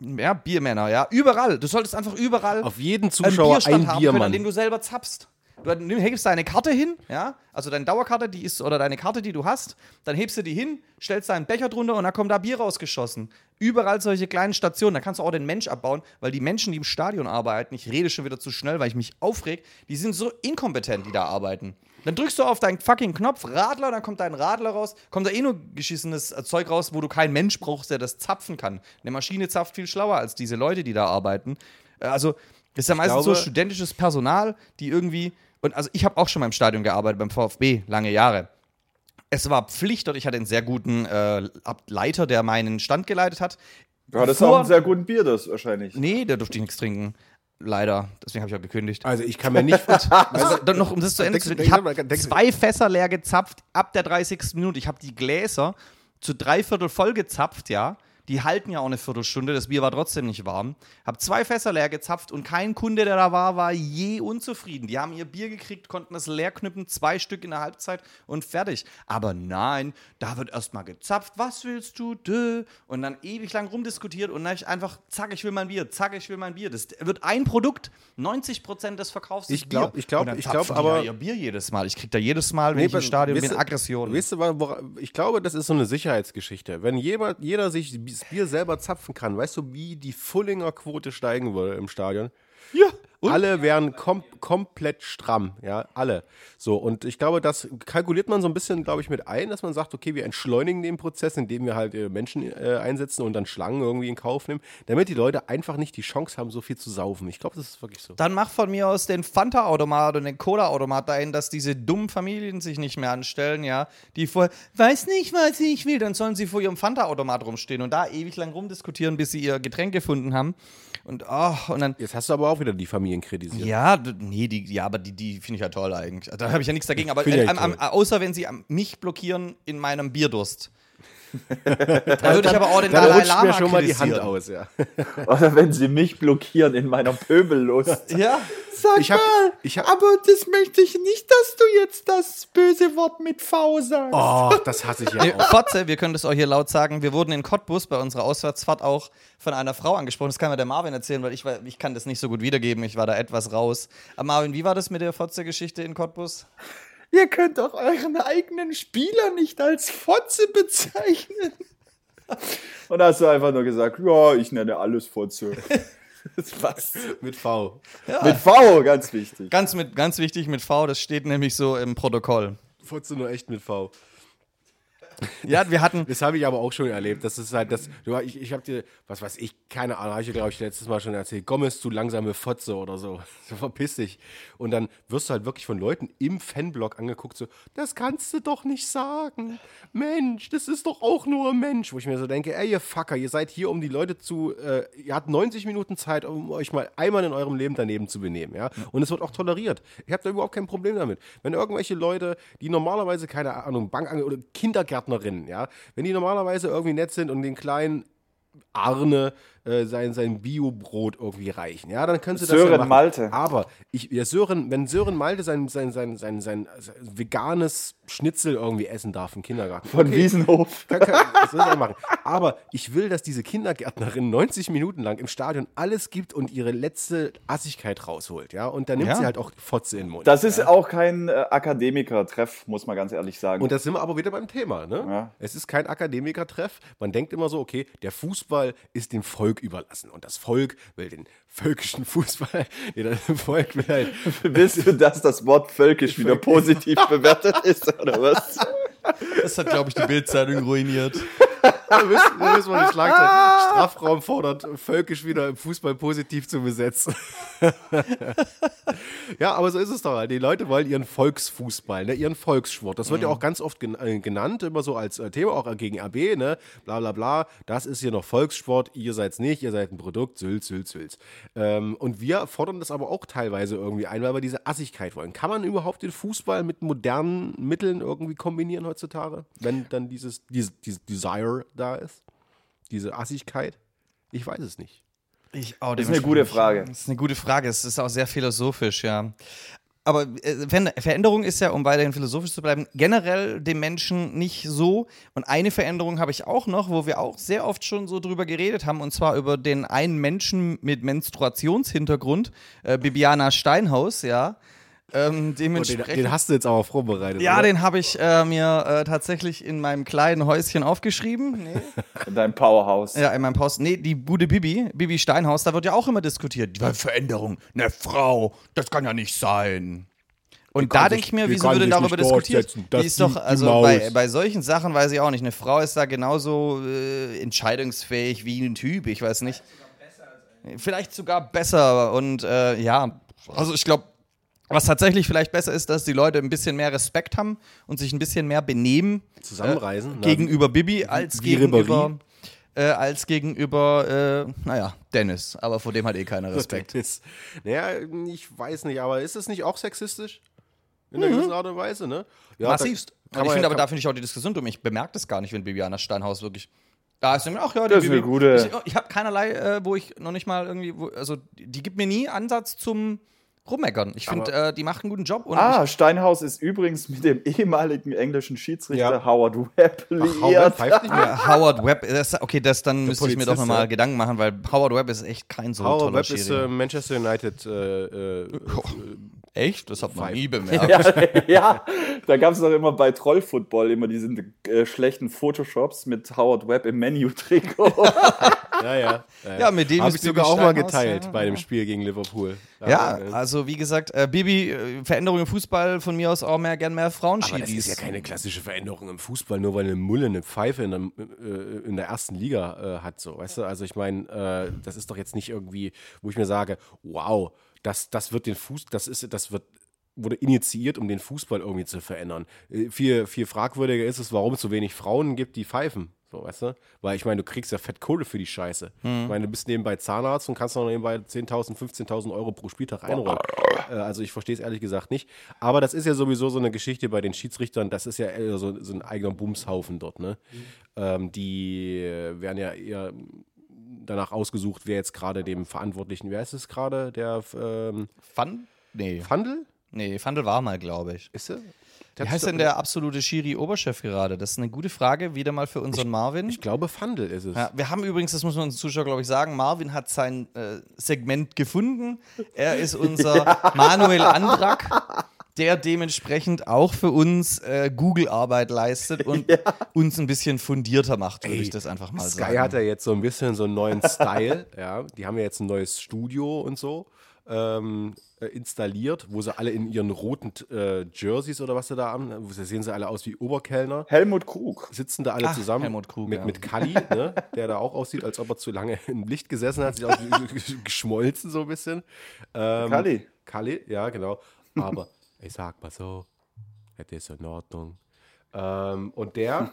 ja, Biermänner, ja, überall. Du solltest einfach überall Auf jeden einen Zuschauer Bierstand ein haben können, Biermann. an dem du selber zapfst. Du hebst deine Karte hin, ja, also deine Dauerkarte, die ist, oder deine Karte, die du hast, dann hebst du die hin, stellst deinen Becher drunter und dann kommt da Bier rausgeschossen. Überall solche kleinen Stationen, da kannst du auch den Mensch abbauen, weil die Menschen, die im Stadion arbeiten, ich rede schon wieder zu schnell, weil ich mich aufreg, die sind so inkompetent, die da arbeiten. Dann drückst du auf deinen fucking Knopf, Radler, dann kommt dein Radler raus, kommt da eh nur geschissenes äh, Zeug raus, wo du keinen Mensch brauchst, der das zapfen kann. Eine Maschine zapft viel schlauer als diese Leute, die da arbeiten. Äh, Also, das ist ja meistens glaube- so studentisches Personal, die irgendwie. Und also ich habe auch schon beim Stadion gearbeitet, beim VfB, lange Jahre. Es war Pflicht und ich hatte einen sehr guten äh, Leiter, der meinen Stand geleitet hat. Du hattest Vor- auch einen sehr guten Bier, das wahrscheinlich. Nee, da durfte ich nichts trinken. Leider. Deswegen habe ich auch gekündigt. Also ich kann mir nicht Also, dann noch, um das zu Ende Denkst zu ich habe zwei Fässer leer gezapft ab der 30. Minute. Ich habe die Gläser zu dreiviertel voll gezapft, ja. Die halten ja auch eine Viertelstunde, das Bier war trotzdem nicht warm. Hab zwei Fässer leer gezapft und kein Kunde, der da war, war je unzufrieden. Die haben ihr Bier gekriegt, konnten es leer knüppen, zwei Stück in der Halbzeit und fertig. Aber nein, da wird erstmal gezapft, was willst du? Dö. Und dann ewig lang rumdiskutiert und dann einfach, zack, ich will mein Bier, zack, ich will mein Bier. Das wird ein Produkt, 90% des Verkaufs Ich glaub- Bier. ich glaub- Und dann ich glaub zapfen die aber- ihr Bier jedes Mal. Ich krieg da jedes Mal, wenn Nee, ich im Stadion weißt bin, Aggression. Weißt du, ich glaube, das ist so eine Sicherheitsgeschichte. Wenn jemand, jeder sich Bier selber zapfen kann, weißt du, wie die Fullinger Quote steigen würde im Stadion? Ja. Alle wären kom komplett stramm, ja, alle. So, und ich glaube, das kalkuliert man so ein bisschen, glaube ich, mit ein, dass man sagt, okay, wir entschleunigen den Prozess, indem wir halt äh, Menschen äh, einsetzen und dann Schlangen irgendwie in Kauf nehmen, damit die Leute einfach nicht die Chance haben, so viel zu saufen. Ich glaube, das ist wirklich so. Dann mach von mir aus den Fanta-Automat und den Cola-Automat dahin, dass diese dummen Familien sich nicht mehr anstellen, ja. Die vor, weiß nicht, was ich will, dann sollen sie vor ihrem Fanta-Automat rumstehen und da ewig lang rumdiskutieren, bis sie ihr Getränk gefunden haben. Und, oh, und dann. Jetzt hast du aber auch wieder die Familien kritisiert. Ja, nee, die, ja, aber die, die finde ich ja toll eigentlich. Da habe ich ja nichts dagegen. Aber äh, am, toll. am, außer wenn sie mich blockieren in meinem Bierdurst. Da würde ich aber auch den Dalai rutscht mir Lama schon mal die Hand aus, ja. Oder wenn sie mich blockieren in meiner Pöbellust. Ja. Sag Ich hab- mal, ich hab- aber das möchte ich nicht, dass du jetzt das böse Wort mit V sagst. Oh, das hasse ich ja Nee, auch. Fotze, wir können das auch hier laut sagen. Wir wurden in Cottbus bei unserer Auswärtsfahrt auch von einer Frau angesprochen. Das kann mir der Marvin erzählen, weil ich, war- ich kann das nicht so gut wiedergeben. Ich war da etwas raus. Aber Marvin, wie war das mit der Fotze-Geschichte in Cottbus? Ihr könnt doch euren eigenen Spieler nicht als Fotze bezeichnen. Und da hast du einfach nur gesagt, ja, ich nenne alles Fotze. Was? Mit V. Mit V, ganz wichtig. Ganz, mit, ganz wichtig mit V, das steht nämlich so im Protokoll. Furze nur echt mit V. Ja, wir hatten. Das habe ich aber auch schon erlebt. Das ist halt das. Du, ich ich habe dir, was weiß ich, keine Ahnung, habe ich glaube ich, letztes Mal schon erzählt. Gomez, du langsame Fotze oder so. So verpiss dich. Und dann wirst du halt wirklich von Leuten im Fanblog angeguckt, so, das kannst du doch nicht sagen. Mensch, das ist doch auch nur ein Mensch. Wo ich mir so denke, ey, ihr Fucker, ihr seid hier, um die Leute zu. Äh, ihr habt 90 Minuten Zeit, um euch mal einmal in eurem Leben daneben zu benehmen, ja. Und es wird auch toleriert. Ich habe da überhaupt kein Problem damit. Wenn irgendwelche Leute, die normalerweise, keine Ahnung, Bank oder Kindergärtnerinnen, ja, wenn die normalerweise irgendwie nett sind und den kleinen Arne äh, sein, sein Bio-Brot irgendwie reichen. Ja, dann können sie das Sören ja machen. Malte. Aber ich, ja, Sören, wenn Sören Malte sein, sein, sein, sein, sein, veganes Schnitzel irgendwie essen darf im Kindergarten. Von Wiesenhof. Kann, kann, das will ich machen. Aber ich will, dass diese Kindergärtnerin 90 Minuten lang im Stadion alles gibt und ihre letzte Assigkeit rausholt. Ja, und dann nimmt Ja. sie halt auch Fotze in den Mund. Das ist auch kein äh, Akademiker-Treff, muss man ganz ehrlich sagen. Und da sind wir aber wieder beim Thema. Ne? Ja. Es ist kein Akademikertreff. Man denkt immer so, okay, der Fußball ist dem Volk überlassen. Und das Volk will den völkischen Fußball. Nee, das Volk will halt. Willst du, dass das Wort völkisch wieder positiv bewertet ist, oder was? Das hat, glaube ich, die Bildzeitung ruiniert. Da müssen, da müssen wir die Schlagzeile. Strafraum fordert, völkisch wieder im Fußball positiv zu besetzen. ja, aber so ist es doch. halt. Die Leute wollen ihren Volksfußball, ne? ihren Volkssport. Das wird ja auch ganz oft äh, genannt, immer so als äh, Thema, auch gegen RB, ne? Bla bla bla. Das ist hier noch Volkssport, ihr seid's nicht, ihr seid ein Produkt, Sülz, Sülz, Sülz. Ähm, und wir fordern das aber auch teilweise irgendwie ein, weil wir diese Assigkeit wollen. Kann man überhaupt den Fußball mit modernen Mitteln irgendwie kombinieren heutzutage? Wenn dann dieses, dieses, dieses Desire da ist? Diese Assigkeit? Ich weiß es nicht. Ich, oh, Das ist eine gute Frage. Das ist eine gute Frage. Es ist auch sehr philosophisch, ja. Aber äh, Ver- Veränderung ist ja, um weiterhin philosophisch zu bleiben, generell dem Menschen nicht so. Und eine Veränderung habe ich auch noch, wo wir auch sehr oft schon so drüber geredet haben, und zwar über den einen Menschen mit Menstruationshintergrund, äh, Bibiana Steinhaus, ja. Ähm, Und den, dementsprechend. den hast du jetzt aber vorbereitet. ja, oder? den habe ich äh, mir äh, tatsächlich in meinem kleinen Häuschen aufgeschrieben. Nee. In deinem Powerhouse. Ja, in meinem Post. Nee, die Bude Bibi, Bibi Steinhaus, da wird ja auch immer diskutiert. Die Veränderung, eine Frau, das kann ja nicht sein. Und da denke ich mir, wieso kann wird denn sich darüber diskutiert? Die ist doch, also bei, bei solchen Sachen weiß ich auch nicht. Eine Frau ist da genauso äh, entscheidungsfähig wie ein Typ, ich weiß nicht. Vielleicht sogar besser und äh, ja, also ich glaube, was tatsächlich vielleicht besser ist, dass die Leute ein bisschen mehr Respekt haben und sich ein bisschen mehr benehmen Zusammenreisen. äh, Na, gegenüber Bibi als wie gegenüber äh, als gegenüber, äh, naja, Dennis. Aber vor dem hat eh keiner Respekt. Ist, naja, ich weiß nicht, aber ist es nicht auch sexistisch? In einer gewissen Art und Weise, ne? Ja, Massivst. da- ich finde ja- aber, da finde ich auch die Diskussion dumm. Ich bemerke das gar nicht, wenn Bibiana Steinhaus wirklich. Da ist nämlich, ach ja, die Das ist eine gute- Ich, ich habe keinerlei, äh, wo ich noch nicht mal irgendwie, wo, also die gibt mir nie Ansatz zum Rummeckern. Ich finde, äh, die macht einen guten Job. Und Ah, Steinhaus ist übrigens mit dem ehemaligen englischen Schiedsrichter Ja. Howard Webb Howard liiert. pfeift nicht mehr. Howard Webb, das, okay, das dann müsste ich mir doch Polizist, nochmal ja. Gedanken machen, weil Howard Webb ist echt kein so Howard toller Webb ist äh, Manchester United. Äh, äh, echt? Das hat man nie bemerkt. Ja, ja, da gab es doch immer bei Trollfootball immer diese äh, schlechten Photoshops mit Howard Webb im Menu-Trikot. ja, ja. Ja, mit dem Habe ist ich sogar auch mal geteilt ja. bei dem Spiel gegen Liverpool. Ja, äh, also wie gesagt, äh, Bibi, äh, Veränderung im Fußball von mir aus auch mehr gern mehr Frauen aber das ist ja keine klassische Veränderung im Fußball, nur weil eine Mulle eine Pfeife in der, äh, in der ersten Liga äh, hat, so, weißt du? Also ich meine, äh, das ist doch jetzt nicht irgendwie, wo ich mir sage, wow, das, das wird den Fuß, das ist, das wird wurde initiiert, um den Fußball irgendwie zu verändern. Äh, viel, viel fragwürdiger ist es, warum es so wenig Frauen gibt, die pfeifen. So, weißt du? Weil ich meine, du kriegst ja fett Kohle für die Scheiße. Mhm. Ich meine, du bist nebenbei Zahnarzt und kannst noch nebenbei 10.000, 15.000 Euro pro Spieltag einräumen. Äh, also ich verstehe es ehrlich gesagt nicht. Aber das ist ja sowieso so eine Geschichte bei den Schiedsrichtern. Das ist ja so, so ein eigener Bumshaufen dort. Ne? Ähm, die werden ja eher danach ausgesucht, wer jetzt gerade dem Verantwortlichen, wer ist es gerade? Der ähm, Fan? Nee. Fandel? Nee, Fandel war mal, glaube ich. Ist er? Wie heißt denn der absolute Schiri-Oberchef gerade? Das ist eine gute Frage, wieder mal für unseren Marvin. Ich glaube, Fandel ist es. Ja, wir haben übrigens, das muss man uns Zuschauer, glaube ich, sagen, Marvin hat sein äh, Segment gefunden. Er ist unser Manuel Andrak, der dementsprechend auch für uns äh, Google-Arbeit leistet und uns ein bisschen fundierter macht, würde ich das einfach mal Sky sagen. hat ja jetzt so ein bisschen so einen neuen Style. ja, die haben ja jetzt ein neues Studio und so ähm, äh, installiert, wo sie alle in ihren roten äh, Jerseys oder was sie da haben, wo sie sehen sie alle aus wie Oberkellner. Helmut Krug. Sitzen da alle Ach, zusammen Helmut Krug, mit, ja. mit Kalli, ne, der da auch aussieht, als ob er zu lange im Licht gesessen hat, sich auch geschmolzen so ein bisschen. Ähm, Kalli. Kalli, ja, genau. Aber ich sag mal so, es ist in Ordnung. Ähm, und der,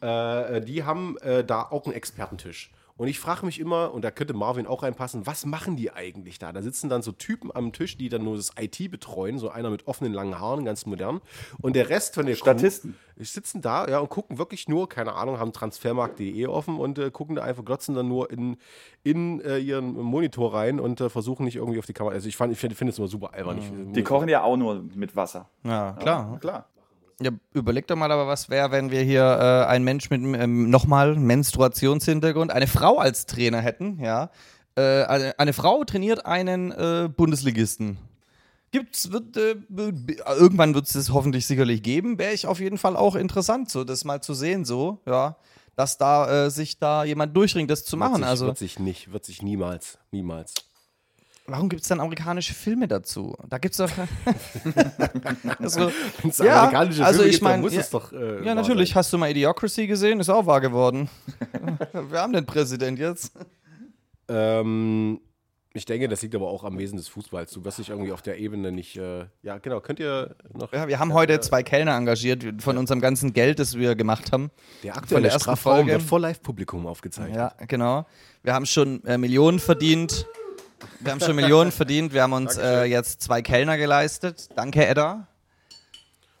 äh, die haben äh, da auch einen Expertentisch. Und ich frage mich immer, und da könnte Marvin auch reinpassen, was machen die eigentlich da? Da sitzen dann so Typen am Tisch, die dann nur das IT betreuen, so einer mit offenen langen Haaren, ganz modern. Und der Rest von der Statisten. Crew sitzen da ja, und gucken wirklich nur, keine Ahnung, haben transfermarkt.de offen und äh, gucken da einfach, glotzen dann nur in, in äh, ihren Monitor rein und äh, versuchen nicht irgendwie auf die Kamera. Also ich, fand- ich finde find es immer super albern. Ich, Die kochen ja auch nur mit Wasser. Ja, klar. Klar. Ja, überleg doch mal aber, was wäre, wenn wir hier äh, einen Mensch mit ähm, nochmal Menstruationshintergrund, eine Frau als Trainer hätten, ja. Äh, eine, eine Frau trainiert einen äh, Bundesligisten. Gibt's, wird, äh, irgendwann wird es das hoffentlich sicherlich geben, wäre ich auf jeden Fall auch interessant, so das mal zu sehen, so, ja, dass da äh, sich da jemand durchringt, das zu machen. Wird sich, also, wird sich nicht, wird sich niemals, niemals. Warum gibt es dann amerikanische Filme dazu? Da gibt es doch. also, ja, amerikanische also Filme ich meine, muss ja, es doch. Äh, ja, natürlich. sein. Hast du mal Idiocracy gesehen? Ist auch wahr geworden. Wir haben den Präsident jetzt. Ähm, ich denke, das liegt aber auch am Wesen des Fußballs. Du wirst dich irgendwie auf der Ebene nicht. Äh, ja, genau. Könnt ihr noch. Ja, wir haben heute zwei Kellner engagiert von unserem ganzen Geld, das wir gemacht haben. Der aktuelle der Strafraum Folge. wird vor Live-Publikum aufgezeichnet. Ja, genau. Wir haben schon äh, Millionen verdient. Wir haben schon Millionen verdient. Wir haben uns äh, jetzt zwei Kellner geleistet. Danke, Edda.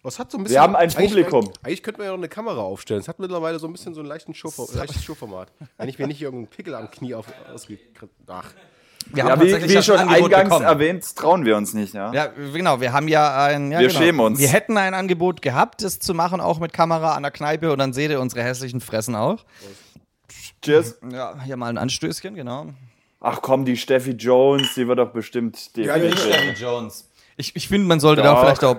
Was hat so ein Wir bisschen, haben ein eigentlich- Publikum. Eigentlich könnten wir ja noch eine Kamera aufstellen. Es hat mittlerweile so ein bisschen so ein leichten Showfor leichtes Showformat. Wenn ich mir nicht irgendeinen Pickel am Knie auf, ausgekriegt. Ach. Wir Ja, wie, wie schon eingangs bekommen. erwähnt, trauen wir uns nicht, ja? Ja, genau. Wir haben ja ein. Ja, Wir genau. schämen uns. Wir hätten ein Angebot gehabt, das zu machen, auch mit Kamera an der Kneipe und dann seht ihr unsere hässlichen Fressen auch. Cheers. Ja, hier mal ein Anstößchen, genau. Ach komm, die Steffi Jones, die wird doch bestimmt die. Jones. Ich, ich finde, man sollte da Doch. vielleicht auch,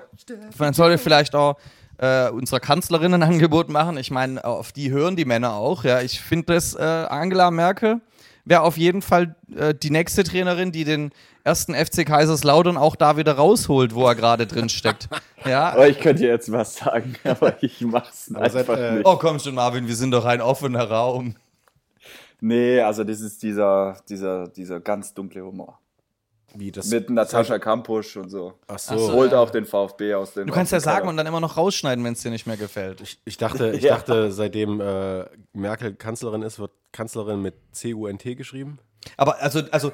man sollte vielleicht auch äh, unserer Kanzlerin ein Angebot machen. Ich meine, auf die hören die Männer auch. Ja, ich finde das äh, Angela Merkel wäre auf jeden Fall äh, die nächste Trainerin, die den ersten FC Kaiserslautern auch da wieder rausholt, wo er gerade drin steckt. Ja. Aber ich könnte jetzt was sagen, aber ich mach's Aber seit, einfach äh, nicht. Oh komm schon, Marvin, wir sind doch ein offener Raum. Nee, also das ist dieser, dieser, dieser ganz dunkle Humor. Wie das. Mit Natascha Kampusch und so. Ach so. Das holt auch den VfB aus den Du kannst ja sagen und dann immer noch rausschneiden, wenn es dir nicht mehr gefällt. Ich, ich dachte, ich Ja. dachte, seitdem äh, Merkel Kanzlerin ist, wird Kanzlerin mit C-U-N-T geschrieben. Aber also, also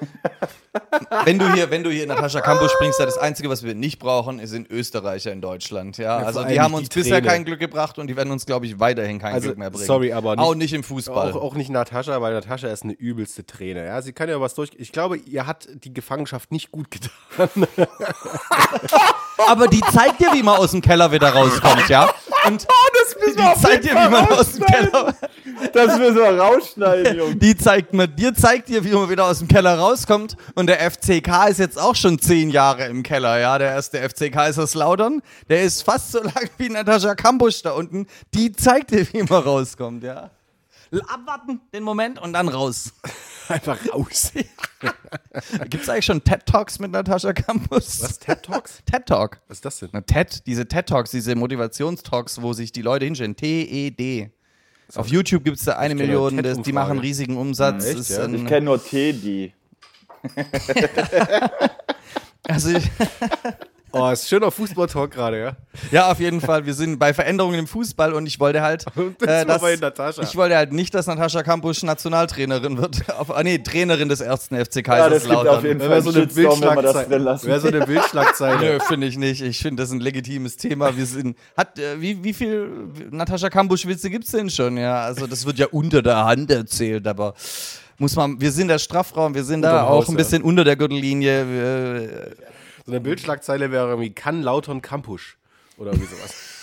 wenn du hier, wenn du hier in Natascha Campus springst, ja, das Einzige, was wir nicht brauchen, sind Österreicher in Deutschland. Ja, vor also die haben die uns bisher Träne. kein Glück gebracht und die werden uns, glaube ich, weiterhin kein Also, Glück mehr bringen. sorry, aber nicht- auch nicht im Fußball. Auch, auch nicht Natascha, weil Natascha ist eine übelste Träne. Ja, sie kann ja was durch. Ich glaube, ihr hat die Gefangenschaft nicht gut getan. Aber die zeigt dir, wie man aus dem Keller wieder rauskommt, ja? Und das die zeigt dir, wie man aus dem Keller. Das müssen wir rausschneiden, Junge. Die zeigt mir, dir zeigt dir, wie man wieder aus dem Keller rauskommt. Und der FCK ist jetzt auch schon zehn Jahre im Keller, ja. Der erste FC Kaiserslautern, der ist fast so lang wie Natascha Kampusch da unten. Die zeigt dir, wie man rauskommt, ja. Abwarten, den Moment und dann raus. Einfach raus. Gibt es eigentlich schon TED Talks mit Natascha Campus? Was, TED Talks? TED Talk. Was ist das denn? Na, TED, diese TED Talks, diese Motivationstalks, wo sich die Leute hinstellen. T-E-D. Auf YouTube gibt es da eine Million, TED-Umfrage. das, die machen riesigen Umsatz. Echt, ist ja? ein- Ich kenne nur Teddy. also ich, Oh, ist schöner Fußball-Talk gerade, ja? Ja, auf jeden Fall. Wir sind bei Veränderungen im Fußball und ich wollte halt, das äh, war dass, bei Natascha. ich wollte halt nicht, dass Natascha Kampusch Nationaltrainerin wird. Auf, ah, nee, Trainerin des ersten FC Ja, das gibt Kaiserslautern. auf jeden Fall so eine Bildschlagzeile. Wäre so eine Bildschlagzeile. Nö, finde ich nicht. Ich finde, das ist ein legitimes Thema. Wir sind, hat, äh, wie, wie viel Natascha Kampusch-Witze gibt's denn schon? Ja, also das wird ja unter der Hand erzählt, aber muss man, wir sind der Strafraum, wir sind da auch Haus, ein ja. bisschen unter der Gürtellinie. Wir, So eine Bildschlagzeile wäre irgendwie, kann Lautern Kampusch. Oder irgendwie sowas.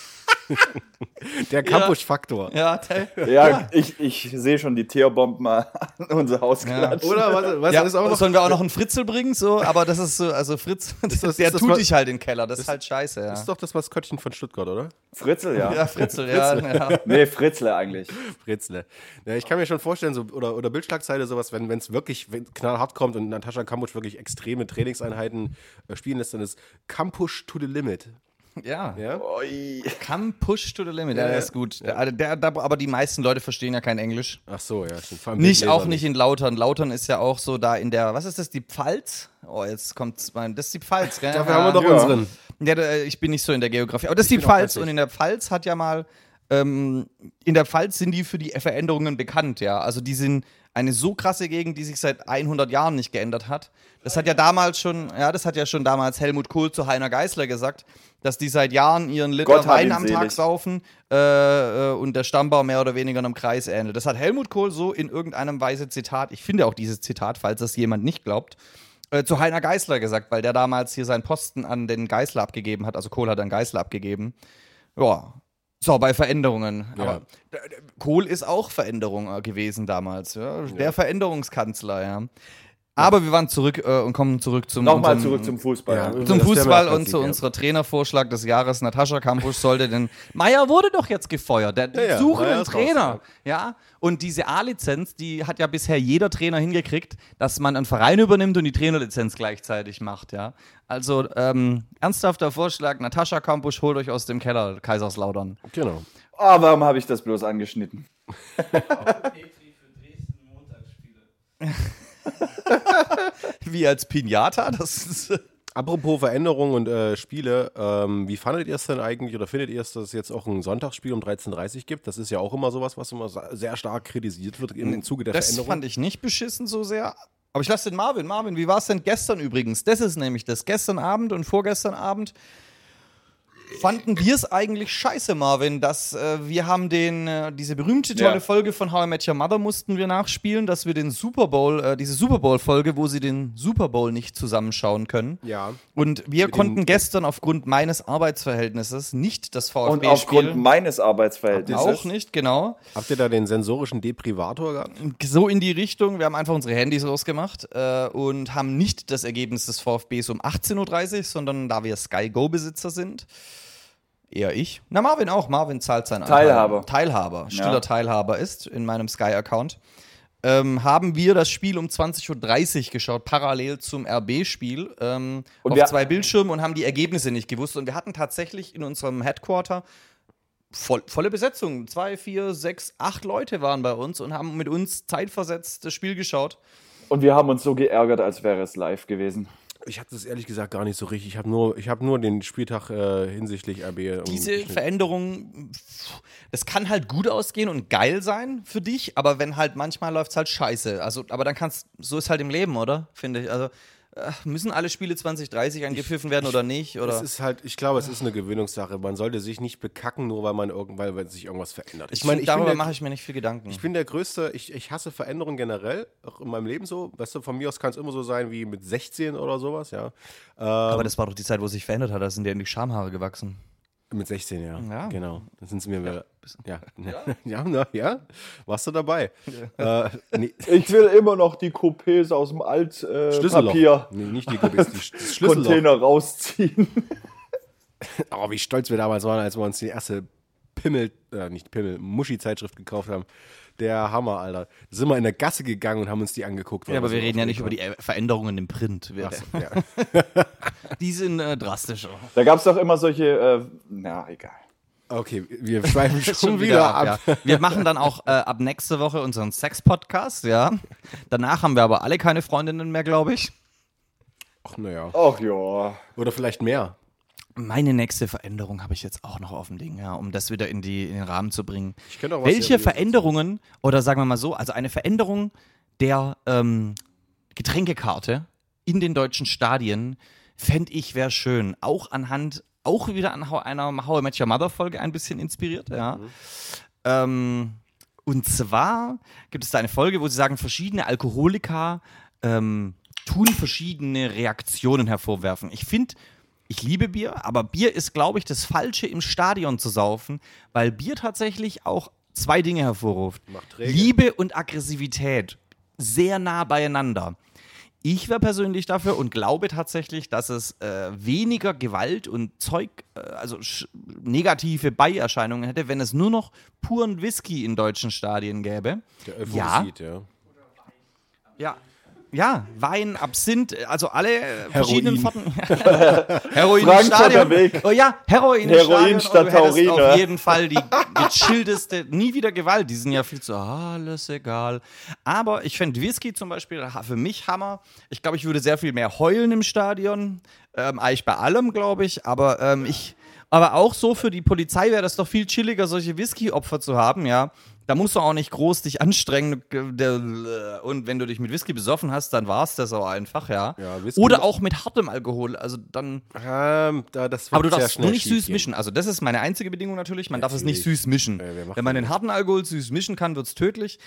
Der Kampusch-Faktor. ja, Tell. Ja, ich, ich sehe schon die Teerbomben mal an unser Haus Ja. klatschen. Oder was, was Ja, ist auch noch? sollen wir auch noch einen Fritzel bringen? So, aber das ist so, also Fritz, das- der ist das tut dich halt in den Keller. Das ist halt scheiße, ja. Das ist doch das Maskottchen von Stuttgart, oder? Fritzel, ja. ja, Fritzel, ja. ja. Nee, Fritzle eigentlich. Fritzle. Ja, ich kann mir schon vorstellen, so, oder, oder Bildschlagzeile, sowas, wenn es wirklich wenn knallhart kommt und Natascha Kampusch wirklich extreme Trainingseinheiten äh, spielen lässt, dann ist Kampusch to the limit. Ja. Ja? Oi. Come push to the limit. Ja, der ist gut. Der, der, der, aber die meisten Leute verstehen ja kein Englisch. Ach so, ja. Vor allem Nicht, auch nicht in Lautern. Lautern ist ja auch so da in der, was ist das, die Pfalz? Oh, jetzt kommt's mein, das ist die Pfalz, gell? Dafür haben wir doch Ja. unseren. Ja, da, ich bin nicht so in der Geografie. Aber das ist die Pfalz und in der Pfalz hat ja mal, ähm, in der Pfalz sind die für die Veränderungen bekannt, ja. Also die sind eine so krasse Gegend, die sich seit 100 Jahren nicht geändert hat. Das hat ja damals schon, ja, das hat ja schon damals Helmut Kohl zu Heiner Geißler gesagt, dass die seit Jahren ihren Liter Gott Wein am Tag selig. saufen äh, äh, und der Stammbau mehr oder weniger einem Kreis ähnelt. Das hat Helmut Kohl so in irgendeinem Weise Zitat, ich finde auch dieses Zitat, falls das jemand nicht glaubt, äh, zu Heiner Geißler gesagt, weil der damals hier seinen Posten an den Geißler abgegeben hat. Also Kohl hat an Geißler abgegeben. Ja. So, bei Veränderungen. Ja. Aber äh, Kohl ist auch Veränderung äh, gewesen damals. Ja? Der Veränderungskanzler, ja. Aber wir waren zurück äh, und kommen zurück zum Nochmal unserem- zurück zum Fußball. Ja. zum Das Fußball und zu ja. unserer Trainervorschlag des Jahres. Natascha Kampusch sollte denn. Meier wurde doch jetzt gefeuert. Der, Ja, ja, suchen einen Trainer. ja. Und diese A-Lizenz, die hat ja bisher jeder Trainer hingekriegt, dass man einen Verein übernimmt und die Trainerlizenz gleichzeitig macht. Ja. Also ähm, ernsthafter Vorschlag: Natascha Kampusch, holt euch aus dem Keller Kaiserslautern. Genau. Ah, warum habe ich das bloß angeschnitten? Wie als Pinata? Das ist. Apropos Veränderungen und äh, Spiele, ähm, wie fandet ihr es denn eigentlich oder findet ihr es, dass es jetzt auch ein Sonntagsspiel um 13.30 Uhr gibt? Das ist ja auch immer sowas, was immer sehr stark kritisiert wird im Zuge der Das Veränderung. fand ich nicht beschissen so sehr. Aber ich lasse den Marvin. Marvin, wie war es denn gestern übrigens? Das ist nämlich das. Gestern Abend und vorgestern Abend fanden wir es eigentlich scheiße, Marvin, dass äh, wir haben den, äh, diese berühmte tolle Ja. Folge von How I Met Your Mother mussten wir nachspielen, dass wir den Super Bowl, äh, diese Super Bowl-Folge, wo sie den Super Bowl nicht zusammenschauen können. ja. Und wir Mit konnten gestern aufgrund meines Arbeitsverhältnisses nicht das Und VfB aufgrund spielen. meines Arbeitsverhältnisses. Auch nicht, genau. Habt ihr da den sensorischen Deprivator gehabt? so in die Richtung. Wir haben einfach unsere Handys rausgemacht äh, und haben nicht das Ergebnis des VfBs um 18.30 Uhr, sondern da wir Sky Go-Besitzer sind, eher ich. Na, Marvin auch. Marvin zahlt seinen Anteil. Teilhaber. Teilhaber. Stiller Ja. Teilhaber ist in meinem Sky-Account. Ähm, haben wir das Spiel um 20.30 Uhr geschaut, parallel zum RB-Spiel, ähm, Und auf wir- zwei Bildschirmen und haben die Ergebnisse nicht gewusst. Und wir hatten tatsächlich in unserem Headquarter voll, volle Besetzung. Zwei, vier, sechs, acht Leute waren bei uns und haben mit uns zeitversetzt das Spiel geschaut. Und wir haben uns so geärgert, als wäre es live gewesen. Ich habe das ehrlich gesagt gar nicht so richtig. Ich habe nur, ich hab nur den Spieltag äh, hinsichtlich RB. Diese Veränderung, das kann halt gut ausgehen und geil sein für dich, aber wenn halt manchmal läuft es halt scheiße. Also, aber dann kannst, so ist halt im Leben, oder? Finde ich. Also müssen alle Spiele 2030 angepfiffen werden oder nicht? Oder? Es ist halt, ich glaube, es ist eine Gewöhnungssache. Man sollte sich nicht bekacken, nur weil man irgendwann, weil sich irgendwas verändert. ich meine, meine, ich darüber mache ich mir nicht viel Gedanken. Ich bin der größte, ich, ich hasse Veränderungen generell, auch in meinem Leben so. Weißt du, von mir aus kann es immer so sein wie mit 16 oder sowas, ja. aber das war doch die Zeit, wo sich verändert hat, da sind dir die Schamhaare gewachsen. Mit 16, ja. Ja. Genau. Dann sind sie mir wieder. Ja. Ja, ja, na, ja. Warst du dabei? Äh, nee, Ich will immer noch die Coupés aus dem. Altpapier. Nee, nicht die Coupés, die das Schlüsselloch. Container rausziehen. Oh, wie stolz wir damals waren, als wir uns die erste Pimmel, äh, nicht Pimmel, Muschi-Zeitschrift gekauft haben. Der Hammer, Alter. Da sind wir in der Gasse gegangen und haben uns die angeguckt. Ja, aber wir reden ja nicht über die äh, Veränderungen im Print. So, ja. Die sind äh, drastischer. Da gab es doch immer solche, äh, na egal. Okay, wir schweifen schon, Schon wieder, ab. Ja. Wir machen dann auch äh, ab nächste Woche unseren Sex-Podcast, ja. Danach haben wir aber alle keine Freundinnen mehr, glaube ich. Ach, naja. Ach ja. Oder vielleicht mehr. Meine nächste Veränderung habe ich jetzt auch noch auf dem Ding, ja, um das wieder in, die, in den Rahmen zu bringen. Ich auch was Welche Veränderungen, oder sagen wir mal so, also eine Veränderung der ähm, Getränkekarte in den deutschen Stadien, fände ich wäre schön. Auch anhand, auch wieder an einer How I Met Your Mother Folge ein bisschen inspiriert, ja. Ähm, und zwar gibt es da eine Folge, wo sie sagen, verschiedene Alkoholiker ähm, tun verschiedene Reaktionen hervorwerfen. Ich finde, ich liebe Bier, aber Bier ist, glaube ich, das Falsche im Stadion zu saufen, weil Bier tatsächlich auch zwei Dinge hervorruft. Liebe und Aggressivität. Sehr nah beieinander. Ich wäre persönlich dafür und glaube tatsächlich, dass es äh, weniger Gewalt und Zeug, äh, also negative Beierscheinungen hätte, wenn es nur noch puren Whisky in deutschen Stadien gäbe. Der ja, Euphorisit, ja. ja. Ja, Wein, Absinth, also alle äh, verschiedenen. Sorten. Heroin im Frankfurter Stadion. Weg. Oh ja, Heroin im Heroin Stadion. statt hättest Taurin, Auf jeden Fall die gechillteste, nie wieder Gewalt. Die sind ja viel zu, alles egal. Aber ich fände Whisky zum Beispiel für mich Hammer. Ich glaube, ich würde sehr viel mehr heulen im Stadion. Ähm, eigentlich bei allem, glaube ich. Aber ähm, ich, aber auch so für die Polizei wäre das doch viel chilliger, solche Whisky-Opfer zu haben, ja. Da musst du auch nicht groß dich anstrengen. Der- Und wenn du dich mit Whisky besoffen hast, dann war es das auch einfach, ja. Ja, Oder auch mit hartem Alkohol. Also dann. Ähm, da, das wird Aber du darfst nur nicht süß schiefgehen. mischen. Also das ist meine einzige Bedingung natürlich. Man darf es nicht Natürlich. süß mischen. Äh, Wenn man den harten Alkohol süß mischen kann, wird es tödlich.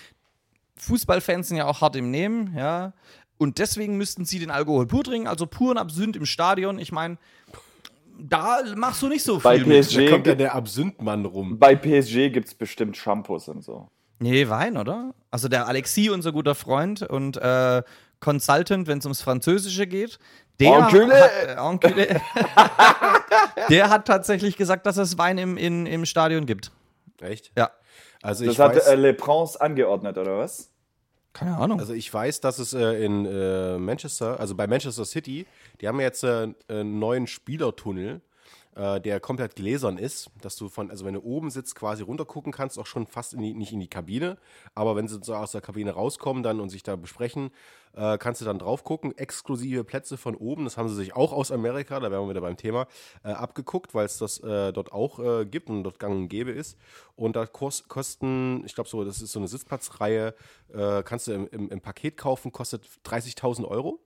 Fußballfans sind ja auch hart im Nehmen, ja. Und deswegen müssten sie den Alkohol pur trinken, also puren Absinth im Stadion. Ich meine, da machst du nicht so Bei viel mit. PSG, Da kommt ja der Absinthmann rum. bei PSG gibt es bestimmt Shampoos und so. Nee, Wein, oder? Also der Alexis, unser guter Freund und äh, Consultant, wenn es ums Französische geht, der hat, äh, der hat tatsächlich gesagt, dass es Wein im, in, im Stadion gibt. Echt? Ja. Also Das ich hat weiß, äh, Le Prince angeordnet, oder was? Keine Ahnung. also ich weiß, dass es äh, in äh, Manchester, also bei Manchester City, die haben jetzt äh, einen neuen Spielertunnel, äh, der komplett gläsern ist, dass du von, also wenn du oben sitzt, quasi runtergucken kannst, auch schon fast in die, nicht in die Kabine, aber wenn sie so aus der Kabine rauskommen dann und sich da besprechen, äh, kannst du dann drauf gucken, exklusive Plätze von oben, das haben sie sich auch aus Amerika, da wären wir wieder beim Thema, äh, abgeguckt, weil es das äh, dort auch äh, gibt und dort gang und gäbe ist. Und da kos kosten, ich glaube so, das ist so eine Sitzplatzreihe, äh, kannst du im, im, im Paket kaufen, kostet 30.000 Euro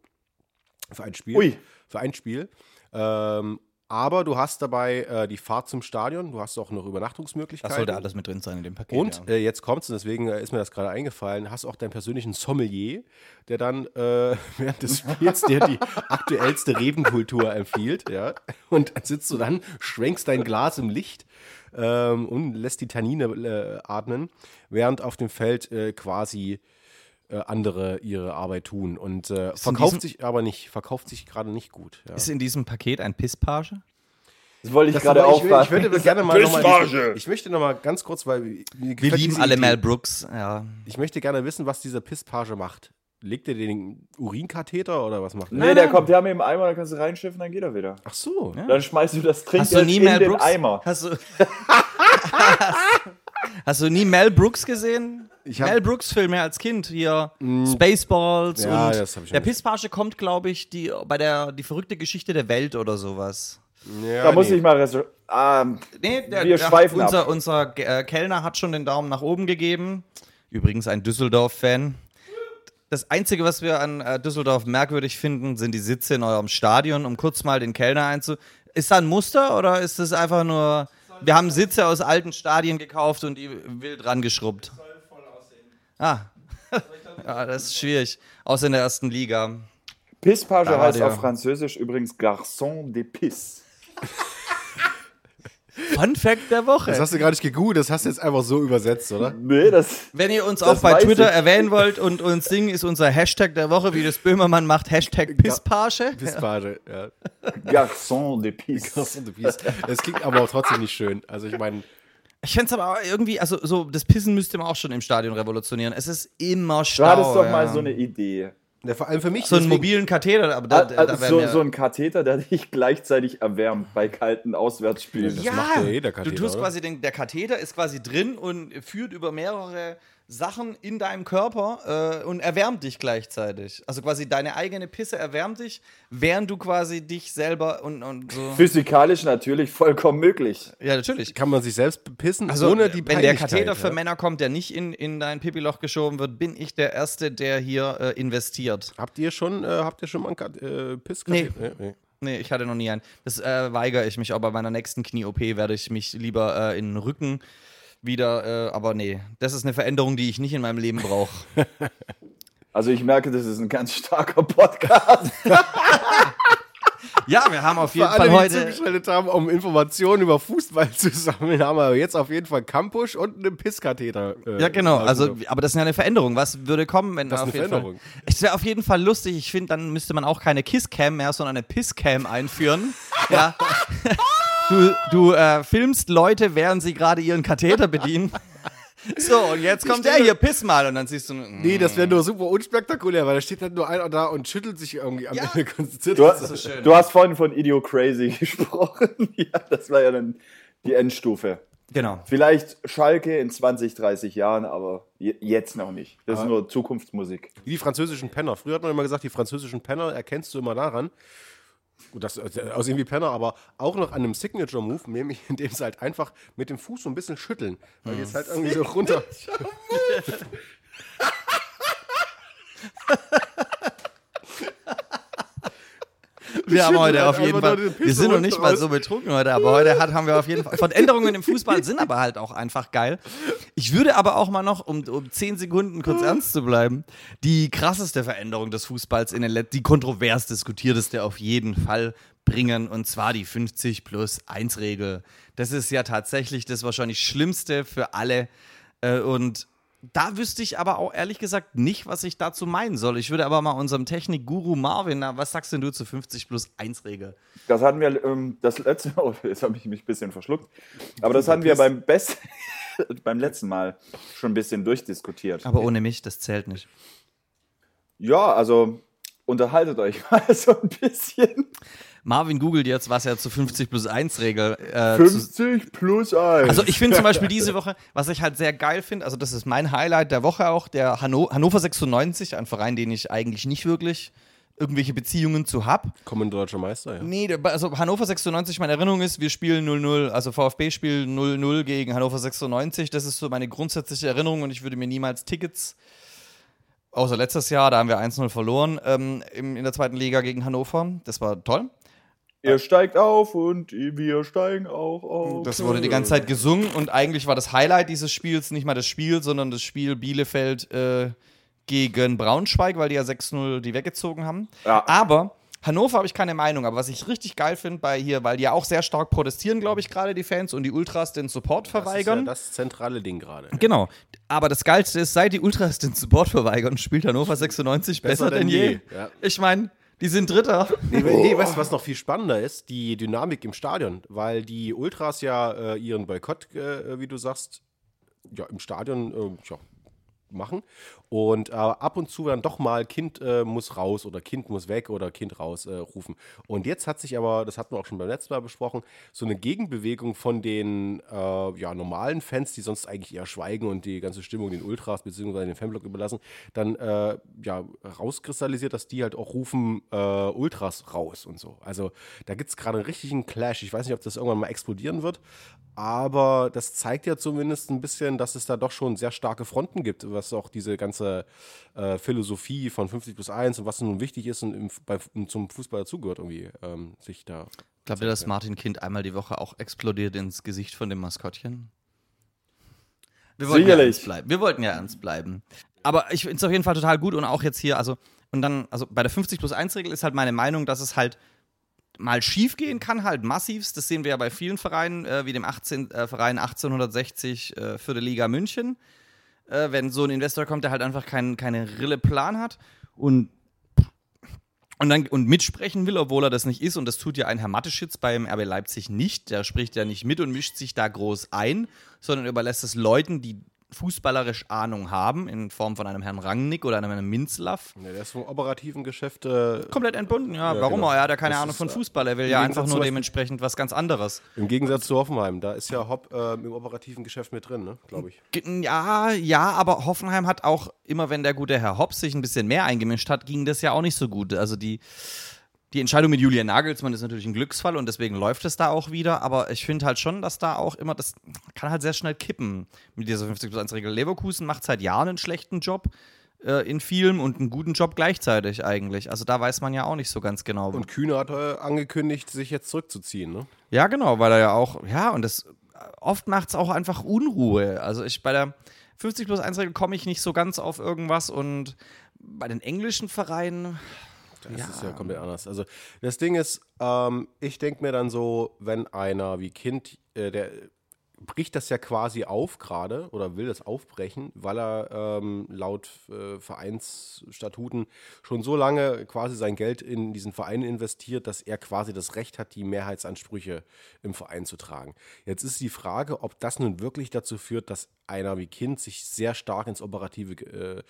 für ein Spiel. Ui. Für ein Spiel. Ähm, aber du hast dabei äh, die Fahrt zum Stadion, du hast auch noch Das Übernachtungsmöglichkeiten. sollte alles mit drin sein in dem Paket. Und ja. äh, jetzt kommt's, und deswegen äh, ist mir das gerade eingefallen, hast auch deinen persönlichen Sommelier, der dann äh, während des Spiels dir die aktuellste Rebenkultur empfiehlt, ja. Und dann sitzt du dann, schwenkst dein Glas im Licht ähm, und lässt die Tannine äh, atmen, während auf dem Feld äh, quasi äh, andere ihre Arbeit tun. Und äh, verkauft diesem- sich aber nicht, verkauft sich gerade nicht gut. Ja. Ist in diesem Paket ein Pisspage? Das wollte ich Das gerade auch ich, ich fragen. würde gerne mal noch mal, Pissmarge. ich, ich möchte noch mal ganz kurz, weil mir Wir lieben diese alle Idee. Mel Brooks, ja. Ich möchte gerne wissen, was dieser Pisspage macht. Legt er den Urinkatheter oder was macht er? Nee, der kommt, der haben im Eimer, dann kannst du reinschiffen, dann geht er wieder. Ach so. Dann schmeißt du das Hast Trinkgeld du nie in Mel den Brooks? Eimer. Hast du, hast du nie Mel Brooks gesehen? Mel Brooks Filme als Kind hier Spaceballs Ja, und das hab ich der. Pisspage kommt, glaube ich, die bei der die verrückte Geschichte der Welt oder sowas. Ja, Da muss nee. ich mal ähm, Nee, der, Wir der schweifen hat, unser, ab. unser äh, Kellner hat schon den Daumen nach oben gegeben. Übrigens ein Düsseldorf-Fan. Das Einzige, was wir an äh, Düsseldorf merkwürdig finden, sind die Sitze in eurem Stadion, um kurz mal den Kellner einzu... Ist da ein Muster oder ist das einfach nur... Wir haben Sitze aus alten Stadien gekauft und die wild rangeschrubbt. Ah. ja, das ist schwierig. Außer in der ersten Liga. Pisspage heißt auf Französisch übrigens Garçon de Pisse. Fun Fact der Woche. Das hast du gar nicht gegoogelt, das hast du jetzt einfach so übersetzt, oder? Nee, das. Wenn ihr uns Das auch bei Twitter ich. erwähnen wollt und uns singen, ist unser Hashtag der Woche, wie das Böhmermann macht, Hashtag Pisspage. Pisspage, ja. Garçon de Pisse. Cross on the Piece. Es klingt aber auch trotzdem nicht schön. Also ich meine, Ich fände es aber irgendwie, also so, das Pissen müsste man auch schon im Stadion revolutionieren. Es ist immer Du Stau. hattest doch ja. mal so eine Idee. Ja, vor allem für mich. So einen mobilen Katheter, aber da, da, Also da so, mir- so ein Katheter, der dich gleichzeitig erwärmt bei kalten Auswärtsspielen. Das macht ja jeder du Katheter, tust oder? quasi den, der Katheter ist quasi drin und führt über mehrere Sachen in deinem Körper äh, und erwärmt dich gleichzeitig. Also quasi deine eigene Pisse erwärmt dich, während du quasi dich selber und, und so. Physikalisch natürlich vollkommen möglich. Ja, natürlich. Kann man sich selbst bepissen, Also, ohne die wenn der Katheter für ja? Männer kommt, der nicht in, in dein Pipiloch geschoben wird, bin ich der Erste, der hier äh, investiert. Habt ihr schon, äh, habt ihr schon mal einen Kat- äh, piss Nee. nee. Nee, ich hatte noch nie einen. Das äh, weigere ich mich, auch bei meiner nächsten Knie-OP werde ich mich lieber äh, in den Rücken wieder, äh, aber nee, das ist eine Veränderung, die ich nicht in meinem Leben brauche. Also ich merke, das ist ein ganz starker Podcast. ja, wir haben auf jeden Für alle, Fall die heute. zugeschaltet haben, um Informationen über Fußball zu sammeln, haben wir jetzt auf jeden Fall Campus und einen Pisskatheter. Äh, Ja, genau. Also, aber das ist ja eine Veränderung. Was würde kommen, wenn Das ist auf eine jeden Fall. Veränderung. Es wäre auf jeden Fall lustig. Ich finde, dann müsste man auch keine Kisscam mehr, sondern eine Pisscam einführen. ja. Du, du äh, filmst Leute, während sie gerade ihren Katheter bedienen. So, und jetzt kommt der hier, piss mal. Und dann siehst du. mm. Nee, das wäre nur super unspektakulär, weil da steht halt nur einer da und schüttelt sich irgendwie am Ende konzentriert. Du, hast- ist so du hast vorhin von Idio Crazy gesprochen. ja, das war ja dann die Endstufe. Genau. Vielleicht Schalke in 20, 30 Jahren, aber je- jetzt noch nicht. Das ist Ah. nur Zukunftsmusik. Wie die französischen Penner. Früher hat man immer gesagt, die französischen Penner erkennst du immer daran. Gut, das äh, aussehen wie Penner, aber auch noch an einem Signature-Move, nämlich indem sie halt einfach mit dem Fuß so ein bisschen schütteln. Weil jetzt halt irgendwie so runter. Wir haben heute schütteln auf halt jeden Fall. Wir sind noch nicht mal so betrunken heute, aber heute hat, haben wir auf jeden Fall. Von Änderungen im Fußball sind aber halt auch einfach geil. Ich würde aber auch mal noch, um, um 10 Sekunden kurz ernst zu bleiben, die krasseste Veränderung des Fußballs in den letzten, die kontrovers diskutierteste auf jeden Fall bringen, und zwar die 50 plus 1 Regel. Das ist ja tatsächlich das wahrscheinlich Schlimmste für alle. Äh, Und da wüsste ich aber auch ehrlich gesagt nicht, was ich dazu meinen soll. Ich würde aber mal unserem Technik-Guru Marvin, na, was sagst denn du zu 50 plus 1 Regel? Das hatten wir ähm, das letzte Mal, oh, jetzt habe ich mich ein bisschen verschluckt, aber das hatten wir beim Best beim letzten Mal schon ein bisschen durchdiskutiert. Aber ohne mich, das zählt nicht. Ja, also unterhaltet euch mal so ein bisschen. Marvin googelt jetzt, was er zur 50 plus 1 Regel äh, zu, 50 plus 1. Also ich finde zum Beispiel diese Woche, was ich halt sehr geil finde, also das ist mein Highlight der Woche auch, der Hanno Hannover 96, ein Verein, den ich eigentlich nicht wirklich irgendwelche Beziehungen zu hab. Kommender deutscher Meister, ja. Nee, also Hannover 96, meine Erinnerung ist, wir spielen 0-0, also VfB spielt 0-0 gegen Hannover 96. Das ist so meine grundsätzliche Erinnerung und ich würde mir niemals Tickets, außer letztes Jahr, da haben wir 1-0 verloren, ähm, in der zweiten Liga gegen Hannover. Das war toll. Ihr steigt auf und wir steigen auch auf. Das wurde die ganze Zeit gesungen und eigentlich war das Highlight dieses Spiels nicht mal das Spiel, sondern das Spiel Bielefeld äh, gegen Braunschweig, weil die ja 6-0 die weggezogen haben. Ja. Aber Hannover habe ich keine Meinung, aber was ich richtig geil finde bei hier, weil die ja auch sehr stark protestieren, glaube ich, gerade die Fans und die Ultras den Support Das ist ja verweigern. das zentrale Ding gerade. Genau. Aber das Geilste ist, seit die Ultras den Support verweigern, spielt Hannover 96 besser, denn je. Ja. Ich meine, die sind Dritter. Nee, nee, weißt du, was noch viel spannender ist? Die Dynamik im Stadion. Weil die Ultras ja äh, ihren Boykott, äh, wie du sagst, ja, im Stadion äh, ja, machen. Und äh, ab und zu dann doch mal Kind äh, muss raus oder Kind muss weg oder Kind raus äh, rufen. Und jetzt hat sich aber, das hatten wir auch schon beim letzten Mal besprochen, so eine Gegenbewegung von den äh, ja, normalen Fans, die sonst eigentlich eher schweigen und die ganze Stimmung den Ultras bzw. den Fanblock überlassen, dann äh, ja, rauskristallisiert, dass die halt auch rufen äh, Ultras raus und so. Also da gibt es gerade einen richtigen Clash. Ich weiß nicht, ob das irgendwann mal explodieren wird, aber das zeigt ja zumindest ein bisschen, dass es da doch schon sehr starke Fronten gibt, was auch diese ganze äh, Philosophie von 50 plus 1 und was nun wichtig ist und im, bei, zum Fußball dazugehört, irgendwie ähm, sich da. Glaubt ihr, dass Martin Kind einmal die Woche auch explodiert ins Gesicht von dem Maskottchen? Wir wollten ja Sicherlich. ernst bleiben. Wir wollten ja ernst bleiben. Aber ich finde es auf jeden Fall total gut und auch jetzt hier, also, und dann, also bei der 50 plus 1 Regel ist halt meine Meinung, dass es halt mal schief gehen kann, halt massivst. Das sehen wir ja bei vielen Vereinen, äh, wie dem 18, äh, Verein 1860 äh, für die Liga München. Äh, wenn so ein Investor kommt, der halt einfach kein, keine Rille Plan hat und und dann und mitsprechen will, obwohl er das nicht ist. Und das tut ja ein Herr Matteschitz beim RB Leipzig nicht. Der spricht ja nicht mit und mischt sich da groß ein, sondern überlässt es Leuten, die fußballerisch Ahnung haben, in Form von einem Herrn Rangnick oder einem Herrn Minzlaff. Ja, der ist vom operativen Geschäft. Äh, Komplett entbunden, ja. Ja, Warum genau. auch? Er hat ja keine Das Ahnung von äh, Fußball. Er will ja Gegensatz einfach nur dementsprechend was ganz anderes. Im Gegensatz zu Hoffenheim, da ist ja Hopp äh, im operativen Geschäft mit drin, ne? glaube ich. Ja, ja, aber Hoffenheim hat auch, immer wenn der gute Herr Hopp sich ein bisschen mehr eingemischt hat, ging das ja auch nicht so gut. Also die, die Entscheidung mit Julian Nagelsmann ist natürlich ein Glücksfall und deswegen läuft es da auch wieder. Aber ich finde halt schon, dass da auch immer, das kann halt sehr schnell kippen mit dieser 50 plus 1 Regel. Leverkusen macht seit Jahren einen schlechten Job äh, in vielem und einen guten Job gleichzeitig eigentlich. Also da weiß man ja auch nicht so ganz genau. Und Kühne hat äh, angekündigt, sich jetzt zurückzuziehen. Ne? Ja, genau, weil er ja auch, ja, und das oft macht es auch einfach Unruhe. Also ich bei der 50 plus 1 Regel komme ich nicht so ganz auf irgendwas und bei den englischen Vereinen. Das ja, ist ja komplett anders. Also das Ding ist, ähm, ich denke mir dann so, wenn einer wie Kind, äh, der bricht das ja quasi auf gerade oder will das aufbrechen, weil er ähm, laut äh, Vereinsstatuten schon so lange quasi sein Geld in diesen Verein investiert, dass er quasi das Recht hat, die Mehrheitsansprüche im Verein zu tragen. Jetzt ist die Frage, ob das nun wirklich dazu führt, dass einer wie Kind sich sehr stark ins operative äh,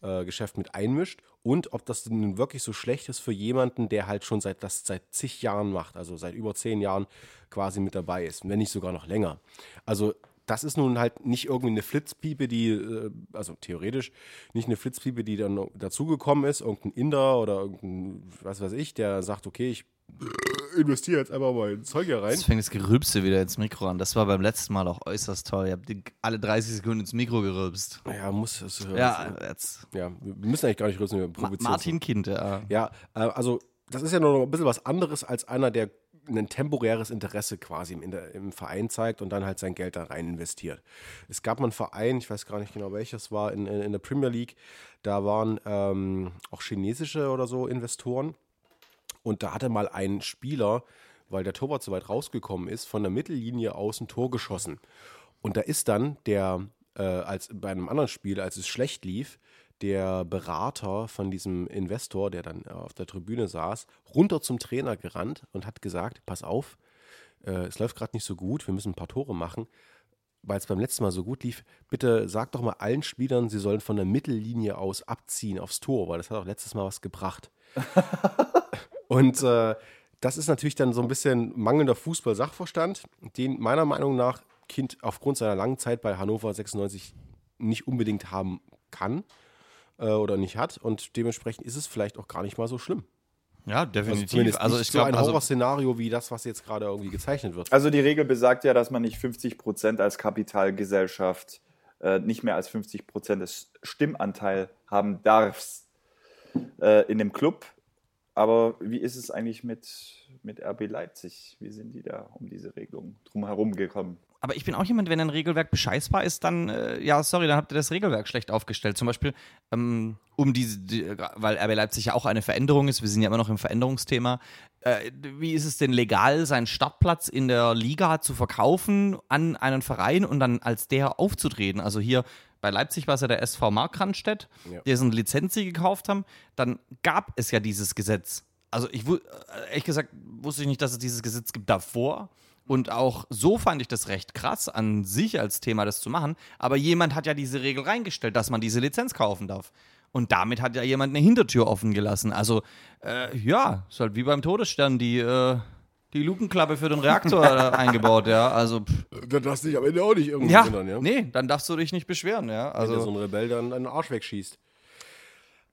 äh, Geschäft mit einmischt und ob das nun wirklich so schlecht ist für jemanden, der halt schon seit das seit zig Jahren macht, also seit über zehn Jahren quasi mit dabei ist, wenn nicht sogar noch länger. Also das ist nun halt nicht irgendwie eine Flitzpiepe, die, äh, also theoretisch, nicht eine Flitzpiepe, die dann dazugekommen ist, irgendein Inder oder irgendein, was weiß ich, der sagt, okay, ich investiere jetzt einfach mal ein Zeug hier rein. Jetzt fängt das Gerülpse wieder ins Mikro an. Das war beim letzten Mal auch äußerst toll. Ihr habt alle 30 Sekunden ins Mikro gerülpst. Ja, muss es. Ja, jetzt. Ja, wir müssen eigentlich gar nicht rüsten, wir Ma provozieren. Martin Kind, ja. Ja, äh, also das ist ja noch ein bisschen was anderes als einer, der ein temporäres Interesse quasi im, in im Verein zeigt und dann halt sein Geld da rein investiert. Es gab mal einen Verein, ich weiß gar nicht genau welches war, in, in, in der Premier League, da waren ähm, auch chinesische oder so Investoren und da hatte mal ein Spieler, weil der Torwart so weit rausgekommen ist, von der Mittellinie aus ein Tor geschossen. Und da ist dann der, äh, als bei einem anderen Spiel, als es schlecht lief, der Berater von diesem Investor, der dann äh, auf der Tribüne saß, runter zum Trainer gerannt und hat gesagt, pass auf, äh, es läuft gerade nicht so gut, wir müssen ein paar Tore machen. Weil es beim letzten Mal so gut lief, bitte sag doch mal allen Spielern, sie sollen von der Mittellinie aus abziehen aufs Tor, weil das hat auch letztes Mal was gebracht. Und äh, das ist natürlich dann so ein bisschen mangelnder Fußball-Sachverstand, den meiner Meinung nach Kind aufgrund seiner langen Zeit bei Hannover 96 nicht unbedingt haben kann äh, oder nicht hat. Und dementsprechend ist es vielleicht auch gar nicht mal so schlimm. Ja, Also definitiv. Also, nicht ich so glaube, ein also, Horrorszenario wie das, was jetzt gerade irgendwie gezeichnet wird. Also die Regel besagt ja, dass man nicht 50 Prozent als Kapitalgesellschaft, äh, nicht mehr als 50 Prozent des Stimmanteil haben darfst äh, in dem Club. Aber wie ist es eigentlich mit, mit RB Leipzig? Wie sind die da um diese Regelung drumherum gekommen? aber ich bin auch jemand, wenn ein Regelwerk bescheißbar ist, dann, äh, ja, sorry, dann habt ihr das Regelwerk schlecht aufgestellt. Zum Beispiel, ähm, um diese, die, weil RB Leipzig ja auch eine Veränderung ist, wir sind ja immer noch im Veränderungsthema. Äh, wie ist es denn legal, seinen Startplatz in der Liga zu verkaufen an einen Verein und dann als der aufzutreten? Also hier bei Leipzig war es ja der SV Markranstädt, Ja. eine Lizenz gekauft haben. Dann gab es ja dieses Gesetz. Also ich, äh, ehrlich gesagt, wusste ich nicht, dass es dieses Gesetz gibt davor. Und auch so fand ich das recht krass an sich als Thema, das zu machen. Aber jemand hat ja diese Regel reingestellt, dass man diese Lizenz kaufen darf. Und damit hat ja jemand eine Hintertür offen gelassen. Also, äh, ja, ist halt wie beim Todesstern die, äh, die Lukenklappe für den Reaktor äh, eingebaut, ja. Also, pff, Dann darfst du dich am Ende auch nicht irgendwie ja, wundern, ja? nee, dann darfst du dich nicht beschweren, ja. wenn dir so Also, ein Rebell dann einen Arsch wegschießt.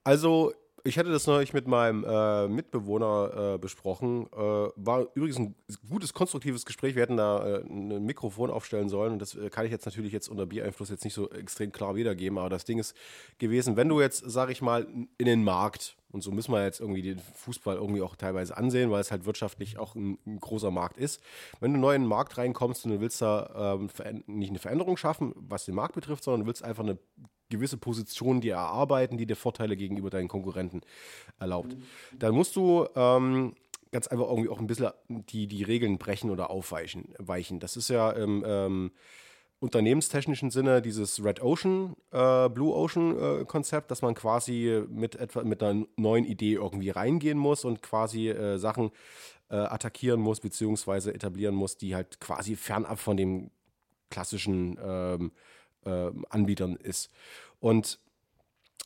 Also, ich hatte das neulich mit meinem äh, Mitbewohner äh, besprochen. Äh, war übrigens ein gutes, konstruktives Gespräch. Wir hätten da äh, ein Mikrofon aufstellen sollen. Und das äh, kann ich jetzt natürlich jetzt unter Biereinfluss jetzt nicht so extrem klar wiedergeben. Aber das Ding ist gewesen, wenn du jetzt, sag ich mal, in den Markt, und so müssen wir jetzt irgendwie den Fußball irgendwie auch teilweise ansehen, weil es halt wirtschaftlich auch ein, ein großer Markt ist. Wenn du neu in den Markt reinkommst und du willst da ähm, nicht eine Veränderung schaffen, was den Markt betrifft, sondern du willst einfach eine gewisse Position dir erarbeiten, die dir Vorteile gegenüber deinen Konkurrenten erlaubt. Dann musst du ähm, ganz einfach irgendwie auch ein bisschen die, die Regeln brechen oder aufweichen. Weichen. Das ist ja im ähm, unternehmenstechnischen Sinne dieses Red Ocean, äh, Blue Ocean äh, Konzept, dass man quasi mit etwa mit einer neuen Idee irgendwie reingehen muss und quasi äh, Sachen äh, attackieren muss, beziehungsweise etablieren muss, die halt quasi fernab von dem klassischen ähm, äh, Anbietern ist. Und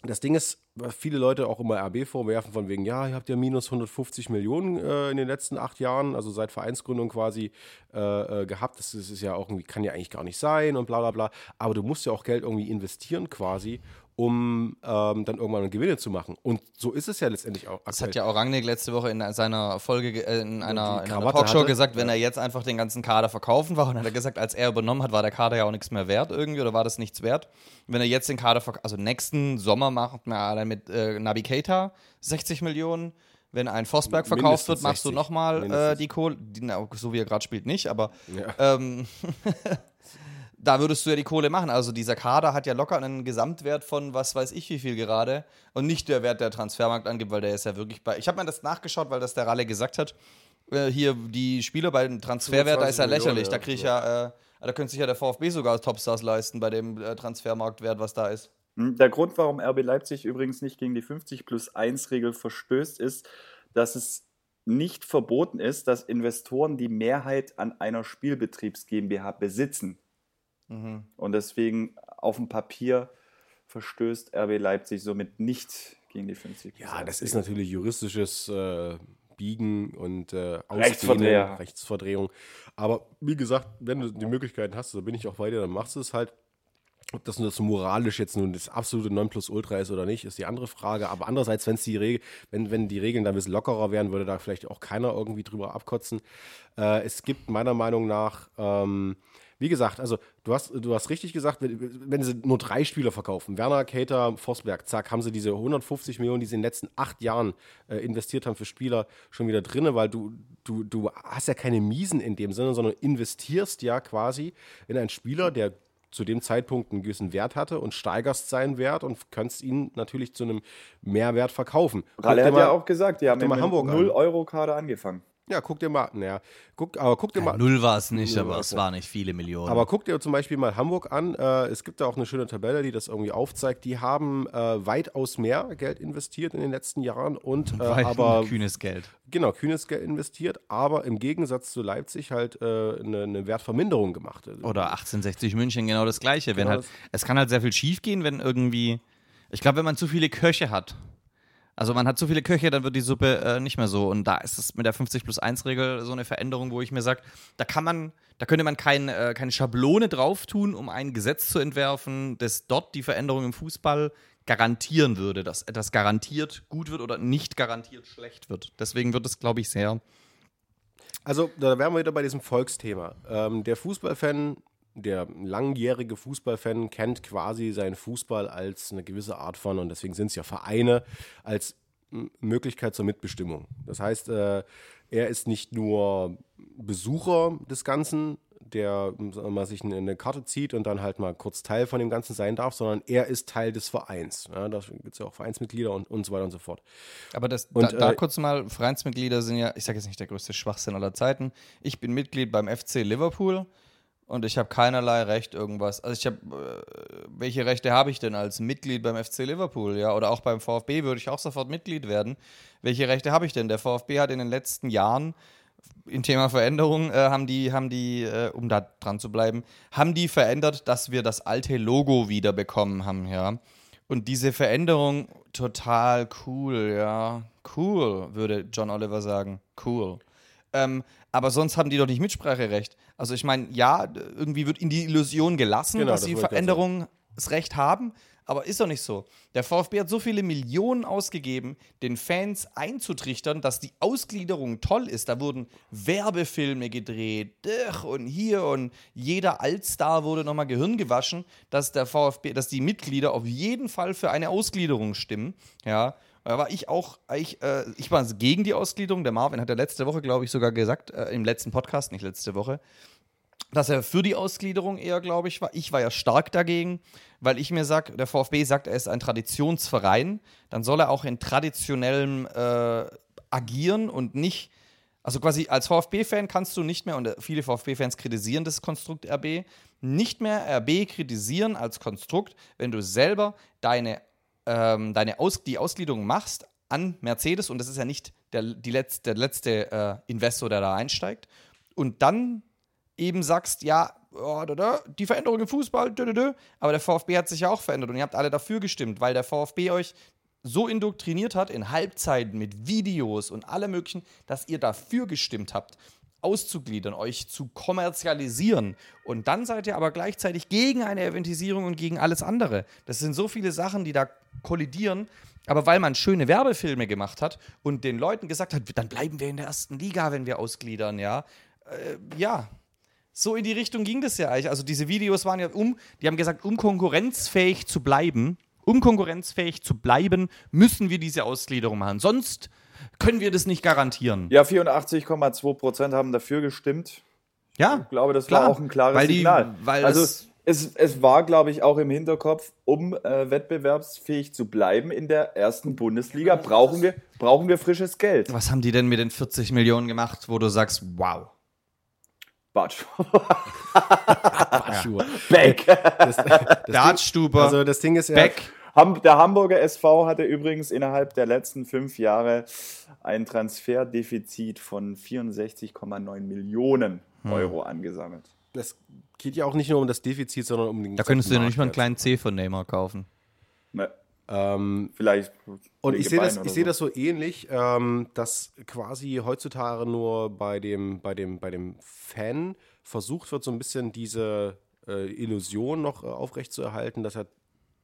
das Ding ist, was viele Leute auch immer RB vorwerfen, von wegen, ja, ihr habt ja minus 150 Millionen äh, in den letzten acht Jahren, also seit Vereinsgründung quasi äh, äh, gehabt. Das ist, ist ja auch irgendwie, kann ja eigentlich gar nicht sein und bla bla bla. Aber du musst ja auch Geld irgendwie investieren quasi, um ähm, dann irgendwann Gewinne zu machen. Und so ist es ja letztendlich auch. Das hat ja auch Rangnick letzte Woche in seiner Folge, ge- äh, in einer, in einer Talkshow hatte. gesagt, wenn Ja. er jetzt einfach den ganzen Kader verkaufen war, und hat er gesagt, als er übernommen hat, war der Kader ja auch nichts mehr wert irgendwie oder war das nichts wert. Wenn er jetzt den Kader verkauft, also nächsten Sommer macht man allein mit äh, Nabi Keita 60 Millionen. Wenn ein Forsberg verkauft Mindestens wird, machst du 60. nochmal äh, die Kohle, so wie er gerade spielt, nicht, aber Ja. ähm, da würdest du ja die Kohle machen. Also dieser Kader hat ja locker einen Gesamtwert von was weiß ich wie viel gerade und nicht der Wert, der Transfermarkt angibt, weil der ist ja wirklich bei. Ich habe mir das nachgeschaut, weil das der Ralle gesagt hat. Äh, hier die Spieler bei dem Transferwert, da ist ja 25 lächerlich. Da kriege ich ja, äh, da könnte sich ja der VfB sogar Topstars leisten bei dem äh, Transfermarktwert, was da ist. Hm, Der Grund, warum RB Leipzig übrigens nicht gegen die 50 plus 1 Regel verstößt, ist, dass es nicht verboten ist, dass Investoren die Mehrheit an einer Spielbetriebs GmbH besitzen. Mhm. Und deswegen auf dem Papier verstößt RB Leipzig somit nicht gegen die 50 plus Ja, 1 das ist natürlich juristisches äh, Biegen und äh, Ausdehnen, Rechtsverdreher. Rechtsverdrehung. Aber wie gesagt, wenn du die Möglichkeiten hast, so bin ich auch bei dir, dann machst du es halt. Ob das nur so moralisch jetzt nun das absolute Nonplusultra ist oder nicht, ist die andere Frage. Aber andererseits, wenn's die Regel, wenn, wenn die Regeln da ein bisschen lockerer wären, würde da vielleicht auch keiner irgendwie drüber abkotzen. Äh, es gibt meiner Meinung nach, ähm, wie gesagt, also du hast, du hast richtig gesagt, wenn, wenn sie nur drei Spieler verkaufen, Werner, Cater, Forsberg, zack, haben sie diese 150 Millionen, die sie in den letzten acht Jahren äh, investiert haben für Spieler, schon wieder drin, weil du, du, du hast ja keine Miesen in dem Sinne, sondern investierst ja quasi in einen Spieler, der zu dem Zeitpunkt einen gewissen Wert hatte und steigerst seinen Wert und kannst ihn natürlich zu einem Mehrwert verkaufen. Ralle hat mal- ja auch gesagt, die haben mit Hamburg an. 0 Euro Kader angefangen. Ja, guck dir mal, naja, guck, aber guck dir mal. Null war es nicht, aber es waren nicht viele Millionen. Aber guck dir zum Beispiel mal Hamburg an. Äh, es gibt da auch eine schöne Tabelle, die das irgendwie aufzeigt. Die haben äh, weitaus mehr Geld investiert in den letzten Jahren und äh, aber kühnes Geld. genau kühnes Geld investiert, aber im Gegensatz zu Leipzig halt äh, eine, eine Wertverminderung gemacht. Oder 1860 München genau das gleiche. Wenn Genau halt, das- es kann halt sehr viel schief gehen, wenn irgendwie. Ich glaube, wenn man zu viele Köche hat. Also man hat zu viele Köche, dann wird die Suppe äh, nicht mehr so. Und da ist es mit der 50 plus 1 Regel so eine Veränderung, wo ich mir sage, da kann man, da könnte man kein, äh, keine Schablone drauf tun, um ein Gesetz zu entwerfen, das dort die Veränderung im Fußball garantieren würde, dass etwas garantiert gut wird oder nicht garantiert schlecht wird. Deswegen wird es, glaube ich, sehr Also, da wären wir wieder bei diesem Volksthema. Ähm, der Fußballfan, der langjährige Fußballfan, kennt quasi seinen Fußball als eine gewisse Art von, und deswegen sind es ja Vereine, als Möglichkeit zur Mitbestimmung. Das heißt, äh, er ist nicht nur Besucher des Ganzen, der mal, sich eine, eine Karte zieht und dann halt mal kurz Teil von dem Ganzen sein darf, sondern er ist Teil des Vereins. Ja, da gibt es ja auch Vereinsmitglieder und, und so weiter und so fort. Aber das, Und, da, da äh, kurz mal, Vereinsmitglieder sind ja, ich sage jetzt nicht der größte Schwachsinn aller Zeiten. Ich bin Mitglied beim FC Liverpool und ich habe keinerlei Recht irgendwas. Also ich habe, äh, welche Rechte habe ich denn als Mitglied beim FC Liverpool? Ja, oder auch beim VfB würde ich auch sofort Mitglied werden. Welche Rechte habe ich denn? Der VfB hat in den letzten Jahren im Thema Veränderung äh, haben die, haben die, äh, um da dran zu bleiben, haben die verändert, dass wir das alte Logo wieder bekommen haben, ja. Und diese Veränderung total cool, ja. Cool, würde John Oliver sagen. Cool. Ähm, aber sonst haben die doch nicht Mitspracherecht. Also ich meine, ja, irgendwie wird in die Illusion gelassen, Genau, dass das die wollte ich grad Veränderungen das Recht haben, aber ist doch nicht so. Der VfB hat so viele Millionen ausgegeben, den Fans einzutrichtern, dass die Ausgliederung toll ist. Da wurden Werbefilme gedreht, und hier und jeder Altstar wurde nochmal Gehirn gewaschen, dass der VfB, dass die Mitglieder auf jeden Fall für eine Ausgliederung stimmen. Ja, da war ich auch, ich, äh, ich war gegen die Ausgliederung. Der Marvin hat ja letzte Woche, glaube ich, sogar gesagt, äh, im letzten Podcast, nicht letzte Woche, dass er für die Ausgliederung eher, glaube ich, war. Ich war ja stark dagegen, weil ich mir sage, der VfB sagt, er ist ein Traditionsverein, dann soll er auch in traditionellem äh, agieren und nicht, also quasi als VfB-Fan kannst du nicht mehr, und viele VfB-Fans kritisieren das Konstrukt RB, nicht mehr RB kritisieren als Konstrukt, wenn du selber deine, ähm, deine Aus die Ausgliederung machst an Mercedes, und das ist ja nicht der, die letzte, der letzte äh, Investor, der da einsteigt, und dann eben sagst, ja, oh, die Veränderung im Fußball, aber der VfB hat sich ja auch verändert und ihr habt alle dafür gestimmt, weil der VfB euch so indoktriniert hat in Halbzeiten mit Videos und allem möglichen, dass ihr dafür gestimmt habt, auszugliedern, euch zu kommerzialisieren. Und dann seid ihr aber gleichzeitig gegen eine Eventisierung und gegen alles andere. Das sind so viele Sachen, die da kollidieren. Aber weil man schöne Werbefilme gemacht hat und den Leuten gesagt hat, dann bleiben wir in der ersten Liga, wenn wir ausgliedern, ja. Äh, ja, so in die Richtung ging das ja eigentlich. Also diese Videos waren ja um, die haben gesagt, um konkurrenzfähig zu bleiben, um konkurrenzfähig zu bleiben, müssen wir diese Ausgliederung machen. Sonst können wir das nicht garantieren. Ja, 84,2 Prozent haben dafür gestimmt. Ja, Ich glaube, das klar. war auch ein klares Weil die- Signal. weil also es, es war, glaube ich, auch im Hinterkopf, um äh, wettbewerbsfähig zu bleiben in der ersten Bundesliga, brauchen wir, brauchen wir frisches Geld. Was haben die denn mit den 40 Millionen gemacht, wo du sagst, wow. Batsch. Schuhe. Beck. Das, das Dartstuber, also das Ding ist ja, Beck. Der Hamburger SV hatte übrigens innerhalb der letzten fünf Jahre ein Transferdefizit von 64,9 Millionen Hm. Euro angesammelt. das geht ja auch nicht nur um das Defizit, sondern um den Da könntest du gesamten nicht mal einen kleinen C von Neymar kaufen. Ne, Ähm, vielleicht. Und ich sehe das, oder ich sehe so. das so ähnlich, ähm, dass quasi heutzutage nur bei dem, bei dem, bei dem Fan versucht wird, so ein bisschen diese äh, Illusion noch äh, aufrechtzuerhalten, dass er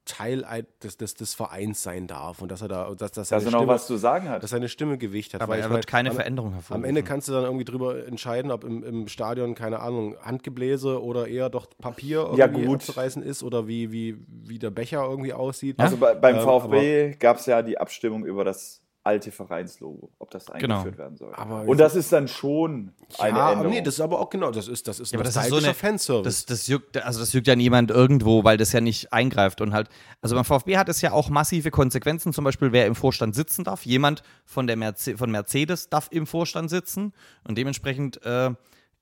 Teil des, des, des Vereins sein darf und dass er da, dass, dass Dass seine er noch Stimme, was zu sagen hat. dass seine Stimme Gewicht hat. Aber Weil er wird keine am- Veränderung Am hervorrufen. Ende kannst du dann irgendwie drüber entscheiden, ob im, im Stadion, keine Ahnung, Handgebläse oder eher doch Papier Ja, irgendwie gut. abzureißen ist oder wie, wie, wie der Becher irgendwie aussieht. Also bei, beim Ähm, VfB gab es ja die Abstimmung über das alte Vereinslogo, ob das Genau. eingeführt werden soll. Aber- Und das ist dann schon eine ja, Änderung. nee, das ist aber auch genau, das ist, das ist Ja, aber das ist so eine Fanservice. Das, das juckt, also das juckt ja niemand irgendwo, weil das ja nicht eingreift und halt. Also beim VfB hat es ja auch massive Konsequenzen. Zum Beispiel, wer im Vorstand sitzen darf. Jemand von der Merce von Mercedes darf im Vorstand sitzen und dementsprechend äh,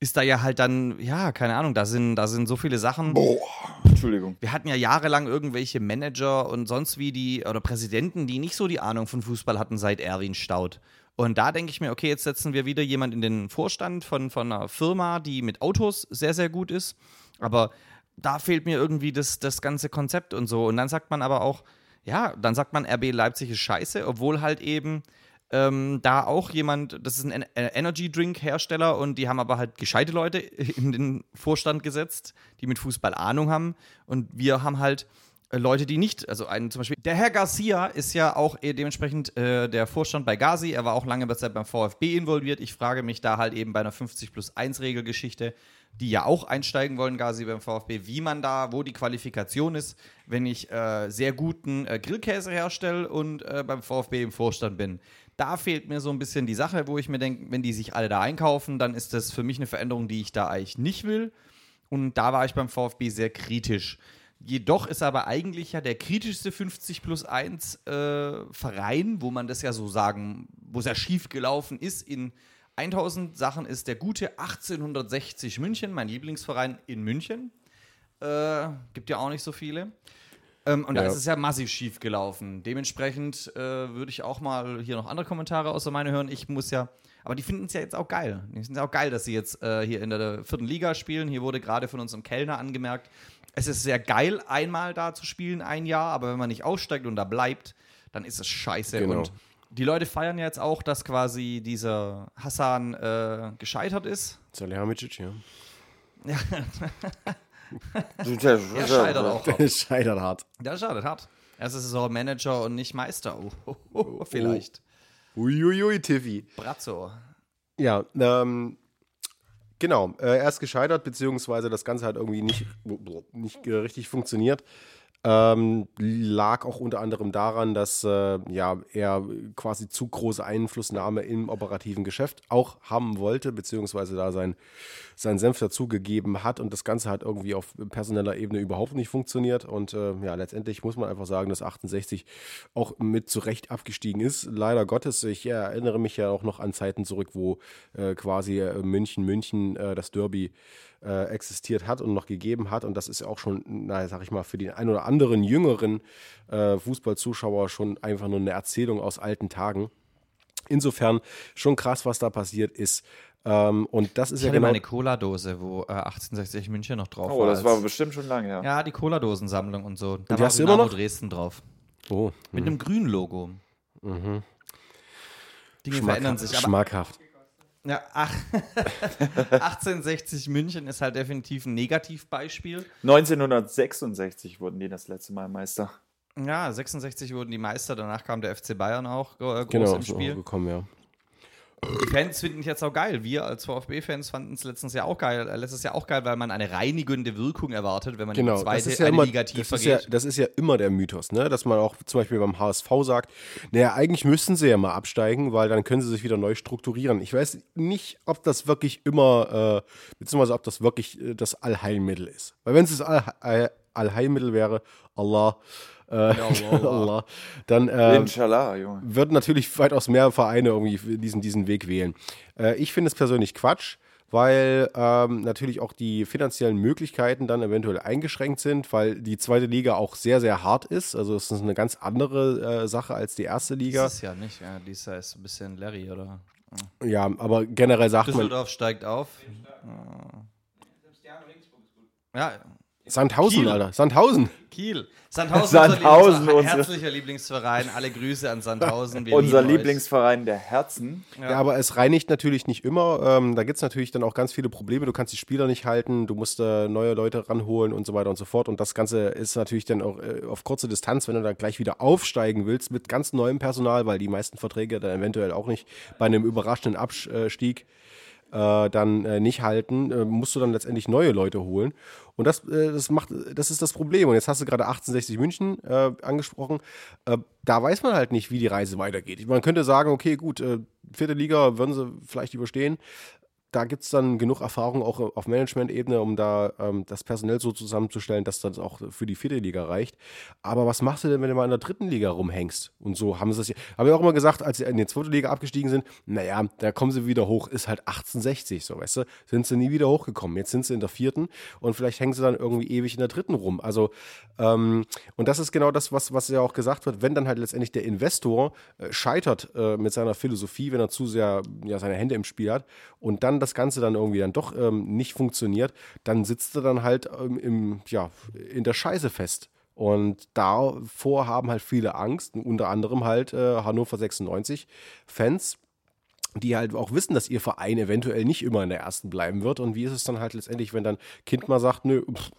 ist da ja halt dann, ja, keine Ahnung, da sind, da sind so viele Sachen. Entschuldigung. Wir hatten ja jahrelang irgendwelche Manager und sonst wie die oder Präsidenten, die nicht so die Ahnung von Fußball hatten seit Erwin Staud. Und da denke ich mir, okay, jetzt setzen wir wieder jemand in den Vorstand von, von einer Firma, die mit Autos sehr, sehr gut ist. Aber da fehlt mir irgendwie das, das ganze Konzept und so. Und dann sagt man aber auch, ja, dann sagt man, RB Leipzig ist scheiße, obwohl halt eben ähm, da auch jemand, das ist ein äh, Energy Drink Hersteller und die haben aber halt gescheite Leute in den Vorstand gesetzt, die mit Fußball Ahnung haben und wir haben halt äh, Leute, die nicht, also einen zum Beispiel, der Herr Garcia ist ja auch eh dementsprechend äh, der Vorstand bei Gazi, er war auch lange Zeit beim VfB involviert. Ich frage mich da halt eben bei einer 50 plus 1 Regelgeschichte, die ja auch einsteigen wollen, Gazi beim VfB, wie man da, wo die Qualifikation ist, wenn ich äh, sehr guten äh, Grillkäse herstelle und äh, beim VfB im Vorstand bin. Da fehlt mir so ein bisschen die Sache, wo ich mir denke, wenn die sich alle da einkaufen, dann ist das für mich eine Veränderung, die ich da eigentlich nicht will. Und da war ich beim VfB sehr kritisch. Jedoch ist aber eigentlich ja der kritischste 50 plus 1 äh, Verein, wo man das ja so sagen, wo es ja schief gelaufen ist in 1000 Sachen, ist der gute 1860 München, mein Lieblingsverein in München. Äh, gibt ja auch nicht so viele. Ähm, und da Ja. ist es ja massiv schief gelaufen. Dementsprechend äh, würde ich auch mal hier noch andere Kommentare außer meine hören. Ich muss ja, aber die finden es ja jetzt auch geil. Die finden es auch geil, dass sie jetzt äh, hier in der vierten Liga spielen. Hier wurde gerade von unserem Kellner angemerkt, es ist sehr geil, einmal da zu spielen, ein Jahr, aber wenn man nicht aussteigt und da bleibt, dann ist es scheiße. Genau. Und die Leute feiern ja jetzt auch, dass quasi dieser Hassan äh, gescheitert ist. Salihamidzic, ja. Er scheitert auch. Der scheitert hart. Der scheitert hart. Erste Saison Manager und nicht Meister. Oh, oh, oh, vielleicht. Uiuiui, Tiffy. Brazzo. Ja, ähm, genau. Äh, er ist gescheitert, beziehungsweise das Ganze hat irgendwie nicht, nicht äh, richtig funktioniert. Ähm, lag auch unter anderem daran, dass äh, ja, er quasi zu große Einflussnahme im operativen Geschäft auch haben wollte, beziehungsweise da sein, sein Senf dazugegeben hat und das Ganze hat irgendwie auf personeller Ebene überhaupt nicht funktioniert und äh, ja, letztendlich muss man einfach sagen, dass 68 auch mit zurecht abgestiegen ist. Leider Gottes, ich erinnere mich ja auch noch an Zeiten zurück, wo äh, quasi äh, München, München äh, das Derby äh, existiert hat und noch gegeben hat. Und das ist auch schon, na, sag ich mal, für den ein oder anderen jüngeren äh, Fußballzuschauer schon einfach nur eine Erzählung aus alten Tagen. Insofern schon krass, was da passiert ist. Ähm, und das ist Ich ja hatte genau. mal eine Cola-Dose, wo äh, 1860 München noch drauf Oh, war. das war bestimmt schon lange, ja. Ja, die Cola-Dosensammlung und so. Da die war hast du immer Dynamo noch? Dresden drauf. oh, Mit einem grünen Logo. mhm. Dinge Schmackhaft- verändern sich. Aber Schmackhaft. Ja, ach, 1860 München ist halt definitiv ein Negativbeispiel. 1966 wurden die das letzte Mal Meister. Ja, 66 wurden die Meister, danach kam der FC Bayern auch äh, groß Genau, im so Spiel. gekommen, ja. Die Fans finden es jetzt auch geil. Wir als VfB-Fans fanden es letztens Jahr auch geil, äh, letztes Jahr auch geil, weil man eine reinigende Wirkung erwartet, wenn man in Genau, die zweite das ja immer, Liga das ist ja, das ist ja immer der Mythos, ne? dass man auch zum Beispiel beim HSV sagt, naja, eigentlich müssten sie ja mal absteigen, weil dann können sie sich wieder neu strukturieren. Ich weiß nicht, ob das wirklich immer, äh, beziehungsweise ob das wirklich äh, das Allheilmittel ist. Weil wenn es das All Allheilmittel wäre, Allah, äh, Allah, dann äh, Inshallah, Junge. würden natürlich weitaus mehr Vereine irgendwie diesen, diesen Weg wählen. Äh, ich finde es persönlich Quatsch, weil ähm, natürlich auch die finanziellen Möglichkeiten dann eventuell eingeschränkt sind, weil die zweite Liga auch sehr, sehr hart ist. Also es ist eine ganz andere äh, Sache als die erste Liga. Das ist ja nicht, ja, Jahr ist ein bisschen Larry, oder? Ja, aber generell sagt man, Düsseldorf steigt auf. Ja, Sandhausen, Kiel. Alter, Sandhausen. Kiel. Sandhausen, Sandhausen, unser, unsere- herzlicher Lieblingsverein. Alle Grüße an Sandhausen. Wir Unser lieben euch. Lieblingsverein der Herzen. Ja. aber es reinigt natürlich nicht immer. Ähm, da gibt es natürlich dann auch ganz viele Probleme. Du kannst die Spieler nicht halten, du musst äh, neue Leute ranholen und so weiter und so fort. Und das Ganze ist natürlich dann auch äh, auf kurze Distanz, wenn du dann gleich wieder aufsteigen willst mit ganz neuem Personal, weil die meisten Verträge dann eventuell auch nicht bei einem überraschenden Abstieg äh, dann äh, nicht halten, äh, musst du dann letztendlich neue Leute holen. Und das, äh, das macht, das ist das Problem. Und jetzt hast du gerade 1860 München äh, angesprochen. Äh, da weiß man halt nicht, wie die Reise weitergeht. Man könnte sagen, okay, gut, vierte Liga würden sie vielleicht überstehen. Da gibt es dann genug Erfahrung auch auf Management-Ebene, um da ähm, das personell so zusammenzustellen, dass das auch für die vierte Liga reicht. Aber was machst du denn, wenn du mal in der dritten Liga rumhängst? Und so haben sie es ja, haben ja auch immer gesagt, als sie in die zweite Liga abgestiegen sind, naja, da kommen sie wieder hoch, ist halt 1860, so weißt du, sind sie nie wieder hochgekommen. Jetzt sind sie in der vierten und vielleicht hängen sie dann irgendwie ewig in der dritten rum. Also, ähm, und das ist genau das, was, was ja auch gesagt wird, wenn dann halt letztendlich der Investor äh, scheitert äh, mit seiner Philosophie, wenn er zu sehr ja, seine Hände im Spiel hat und dann das Ganze dann irgendwie dann doch ähm, nicht funktioniert, dann sitzt er dann halt ähm, im, ja, in der Scheiße fest. Und davor haben halt viele Angst, unter anderem halt äh, Hannover 96 Fans, die halt auch wissen, dass ihr Verein eventuell nicht immer in der ersten bleiben wird. Und wie ist es dann halt letztendlich, wenn dann Kind mal sagt, nö, pff,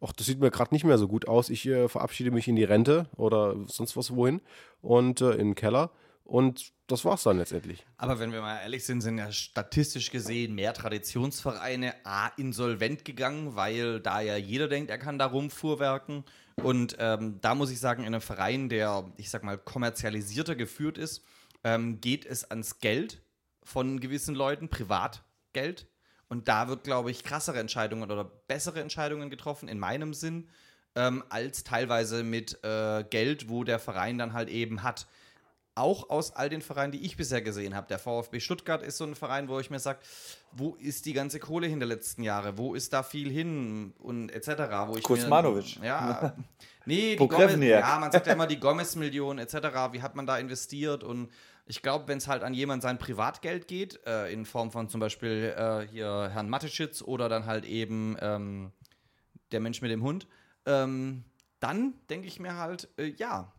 ach, das sieht mir gerade nicht mehr so gut aus, ich äh, verabschiede mich in die Rente oder sonst was wohin und äh, in den Keller. Und das war's dann letztendlich. Aber wenn wir mal ehrlich sind, sind ja statistisch gesehen mehr Traditionsvereine A, insolvent gegangen, weil da ja jeder denkt, er kann da rumfuhrwerken. Und ähm, da muss ich sagen, in einem Verein, der, ich sag mal, kommerzialisierter geführt ist, ähm, geht es ans Geld von gewissen Leuten, Privatgeld. Und da wird, glaube ich, krassere Entscheidungen oder bessere Entscheidungen getroffen, in meinem Sinn, ähm, als teilweise mit äh, Geld, wo der Verein dann halt eben hat auch aus all den Vereinen, die ich bisher gesehen habe. Der VfB Stuttgart ist so ein Verein, wo ich mir sage, wo ist die ganze Kohle hin der letzten Jahre? Wo ist da viel hin und etc. Wo ich Kuzmanovic. Mir, ja, nee, die Gomez, ja, man sagt ja immer die Gomez-Million etc. Wie hat man da investiert? Und ich glaube, wenn es halt an jemand sein Privatgeld geht, äh, in Form von zum Beispiel äh, hier Herrn Mateschitz oder dann halt eben ähm, der Mensch mit dem Hund, ähm, dann denke ich mir halt, äh, ja,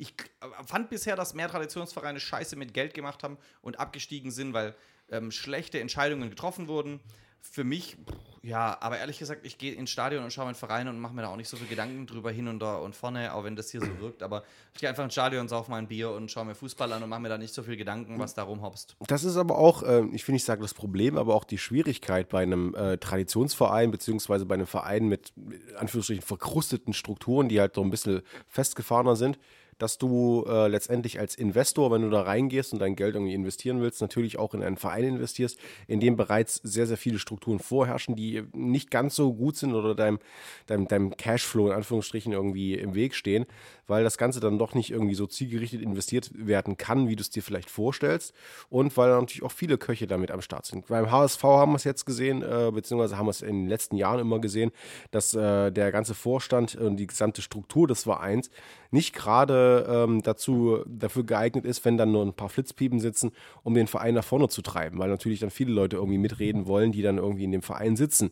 ich äh, fand bisher, dass mehr Traditionsvereine Scheiße mit Geld gemacht haben und abgestiegen sind, weil ähm, schlechte Entscheidungen getroffen wurden. Für mich, ja, aber ehrlich gesagt, ich gehe ins Stadion und schaue meinen Verein und mache mir da auch nicht so viel Gedanken drüber hin und da und vorne, auch wenn das hier so wirkt. Aber ich gehe einfach ins Stadion, sauf mal ein Bier und schaue mir Fußball an und mache mir da nicht so viel Gedanken, was da rumhopst. Das ist aber auch, äh, ich will nicht sagen das Problem, aber auch die Schwierigkeit bei einem äh, Traditionsverein, beziehungsweise bei einem Verein mit, in Anführungsstrichen, verkrusteten Strukturen, die halt so ein bisschen festgefahrener sind, dass du äh, letztendlich als Investor, wenn du da reingehst und dein Geld irgendwie investieren willst, natürlich auch in einen Verein investierst, in dem bereits sehr, sehr viele Strukturen vorherrschen, die nicht ganz so gut sind oder deinem, deinem, deinem Cashflow in Anführungsstrichen irgendwie im Weg stehen, weil das Ganze dann doch nicht irgendwie so zielgerichtet investiert werden kann, wie du es dir vielleicht vorstellst und weil natürlich auch viele Köche damit am Start sind. Beim HSV haben wir es jetzt gesehen, äh, beziehungsweise haben wir es in den letzten Jahren immer gesehen, dass äh, der ganze Vorstand und die gesamte Struktur des Vereins nicht gerade ähm, dazu, dafür geeignet ist, wenn dann nur ein paar Flitzpiepen sitzen, um den Verein nach vorne zu treiben. weil natürlich dann viele Leute irgendwie mitreden wollen, die dann irgendwie in dem Verein sitzen.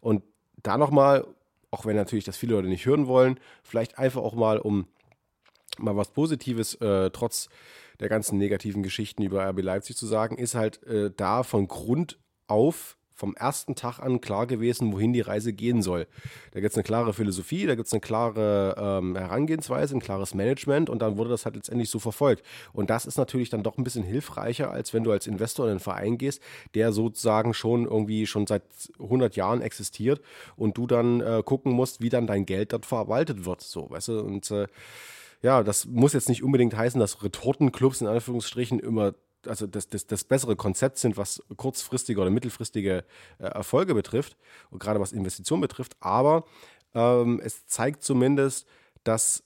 Und da nochmal, auch wenn natürlich das viele Leute nicht hören wollen, vielleicht einfach auch mal, um mal was Positives äh, trotz der ganzen negativen Geschichten über RB Leipzig zu sagen, ist halt äh, da von Grund auf vom ersten Tag an klar gewesen, wohin die Reise gehen soll. Da gibt es eine klare Philosophie, da gibt es eine klare ähm, Herangehensweise, ein klares Management und dann wurde das halt letztendlich so verfolgt. Und das ist natürlich dann doch ein bisschen hilfreicher, als wenn du als Investor in einen Verein gehst, der sozusagen schon irgendwie schon seit 100 Jahren existiert und du dann äh, gucken musst, wie dann dein Geld dort verwaltet wird. So, weißt du, und äh, ja, das muss jetzt nicht unbedingt heißen, dass Retortenclubs in Anführungsstrichen immer also das, das, das bessere Konzept sind, was kurzfristige oder mittelfristige äh, Erfolge betrifft und gerade was Investitionen betrifft. Aber ähm, es zeigt zumindest, dass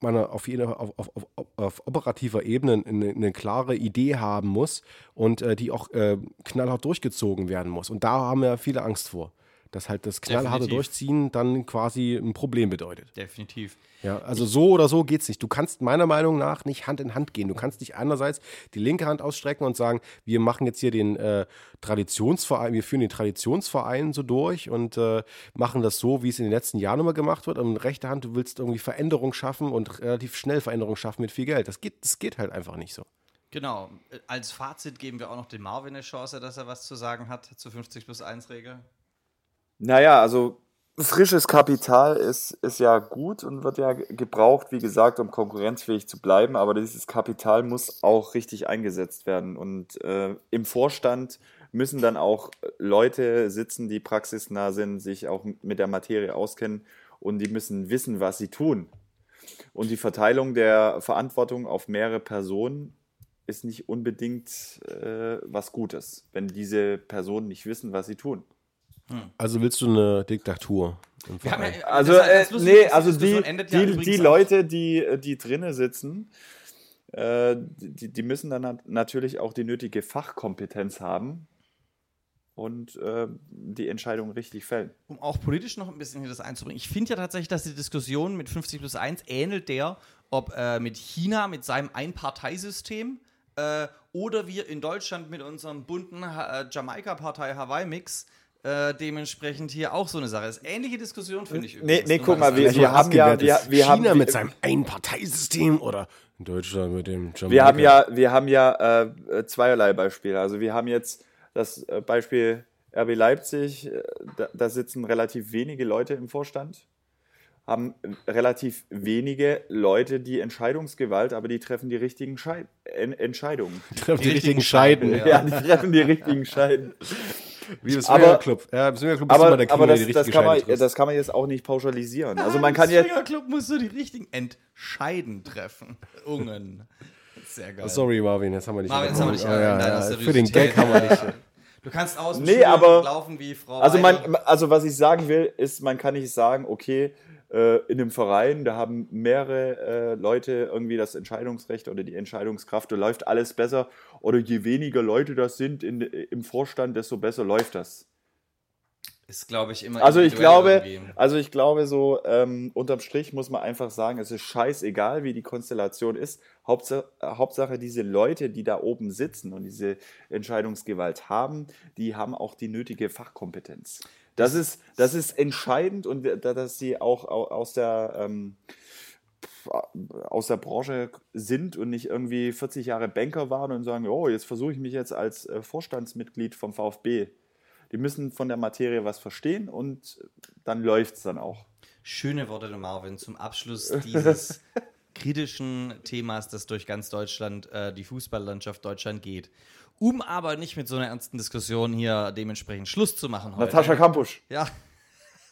man auf, jede, auf, auf, auf, auf operativer Ebene eine, eine, klare Idee haben muss und äh, die auch äh, knallhart durchgezogen werden muss. Und da haben ja viele Angst vor dass halt das knallharte Definitiv. Durchziehen dann quasi ein Problem bedeutet. Definitiv. Ja, also so oder so geht es nicht. Du kannst meiner Meinung nach nicht Hand in Hand gehen. Du kannst nicht einerseits die linke Hand ausstrecken und sagen, wir machen jetzt hier den äh, Traditionsverein, wir führen den Traditionsverein so durch und äh, machen das so, wie es in den letzten Jahren immer gemacht wird. Und rechte Hand, du willst irgendwie Veränderung schaffen und relativ schnell Veränderung schaffen mit viel Geld. Das geht, das geht halt einfach nicht so. Genau. Als Fazit geben wir auch noch dem Marvin eine Chance, dass er was zu sagen hat zur 50 plus 1 Regel. Naja, also frisches Kapital ist, ist ja gut und wird ja gebraucht, wie gesagt, um konkurrenzfähig zu bleiben. Aber dieses Kapital muss auch richtig eingesetzt werden. Und äh, im Vorstand müssen dann auch Leute sitzen, die praxisnah sind, sich auch mit der Materie auskennen und die müssen wissen, was sie tun. Und die Verteilung der Verantwortung auf mehrere Personen ist nicht unbedingt äh, was Gutes, wenn diese Personen nicht wissen, was sie tun. Also willst du eine Diktatur? Ja, also, äh, nee, also die, die, die Leute, die, die drinnen sitzen, äh, die, die müssen dann natürlich auch die nötige Fachkompetenz haben und äh, die Entscheidung richtig fällen. Um auch politisch noch ein bisschen hier das einzubringen. Ich finde ja tatsächlich, dass die Diskussion mit 50 plus 1 ähnelt der, ob äh, mit China, mit seinem Einparteisystem äh, oder wir in Deutschland mit unserem bunten äh, Jamaika-Partei-Hawaii-Mix äh, dementsprechend hier auch so eine Sache ist. Ähnliche Diskussion finde ich übrigens. Nee, nee guck mal, wir, wir haben ja, wir, wir China haben, mit seinem Einparteisystem oder Deutschland mit dem Jamaika. Wir haben ja, wir haben ja äh, zweierlei Beispiele. Also wir haben jetzt das äh, Beispiel RB Leipzig, äh, da, da sitzen relativ wenige Leute im Vorstand haben relativ wenige Leute die Entscheidungsgewalt, aber die treffen die richtigen Schei Entscheidungen. Die treffen die, die richtigen Scheiden. Ja. ja, die treffen die richtigen Scheiden. Wie im Swingerclub. Ja, im Swingerclub aber, ist immer der aber das, das, kann man, das kann man jetzt auch nicht pauschalisieren. Also man kann jetzt. Im Swingerclub musst du die richtigen Entscheiden treffen. Ungen. Sehr geil. Sorry, Marvin, jetzt haben wir nicht. Marvin, jetzt haben wir nicht. Oh, ja, ja, für den Gag haben wir nicht. Du kannst außen nee, aber, laufen wie Frau. Also, man, also was ich sagen will, ist, man kann nicht sagen, okay, äh, in einem Verein, da haben mehrere äh, Leute irgendwie das Entscheidungsrecht oder die Entscheidungskraft, da läuft alles besser. Oder je weniger Leute das sind in, im Vorstand, desto besser läuft das. Ist, glaube ich, immer. Also ich glaube, also ich glaube so, ähm, unterm Strich muss man einfach sagen, es ist scheißegal, wie die Konstellation ist. Hauptsache, Hauptsache, diese Leute, die da oben sitzen und diese Entscheidungsgewalt haben, die haben auch die nötige Fachkompetenz. Das ist, das ist entscheidend und dass sie auch aus der, ähm, aus der Branche sind und nicht irgendwie 40 Jahre Banker waren und sagen, oh, jetzt versuche ich mich jetzt als äh, Vorstandsmitglied vom VfB. Die müssen von der Materie was verstehen und dann läuft es dann auch. Schöne Worte, Marvin, zum Abschluss dieses kritischen Themas, das durch ganz Deutschland, äh, die Fußballlandschaft Deutschland geht. Um aber nicht mit so einer ernsten Diskussion hier dementsprechend Schluss zu machen heute. Natascha Kampusch. Ja.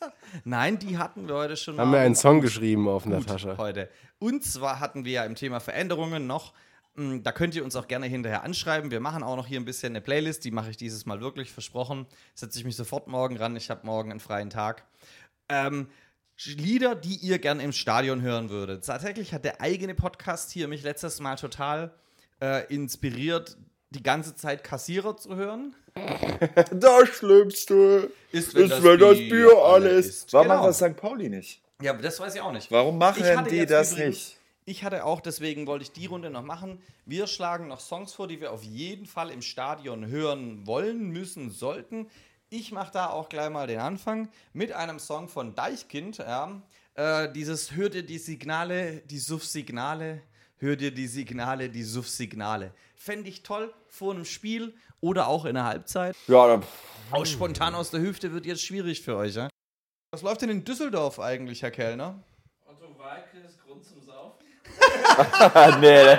Nein, die hatten wir heute schon Haben wir einen Song geschrieben auf Natascha. Heute. Und zwar hatten wir ja im Thema Veränderungen noch hm, da könnt ihr uns auch gerne hinterher anschreiben. Wir machen auch noch hier ein bisschen eine Playlist. Die mache ich dieses Mal wirklich versprochen. Setze ich mich sofort morgen ran. Ich habe morgen einen freien Tag. Ähm, Lieder, die ihr gerne im Stadion hören würdet. Tatsächlich hat der eigene Podcast hier mich letztes Mal total äh, inspiriert, die ganze Zeit Kassierer zu hören. das Schlimmste ist, wenn, ist, das, wenn Bier das, Bier alles ist. Warum genau. macht das St. Pauli nicht? Ja, das weiß ich auch nicht. Warum machen die das übrigens, nicht? Ich hatte auch, deswegen wollte ich die Runde noch machen. Wir schlagen noch Songs vor, die wir auf jeden Fall im Stadion hören wollen, müssen, sollten. Ich mache da auch gleich mal den Anfang mit einem Song von Deichkind. Ja. Äh, dieses Hört ihr die Signale, die Suff-Signale, hört ihr die Signale, die Suff-Signale. Fände ich toll vor einem Spiel oder auch in der Halbzeit. Ja, dann, Auch spontan aus der Hüfte wird jetzt schwierig für euch. Ja? Was läuft denn in Düsseldorf eigentlich, Herr Kellner? Otto zum Saufen. nee.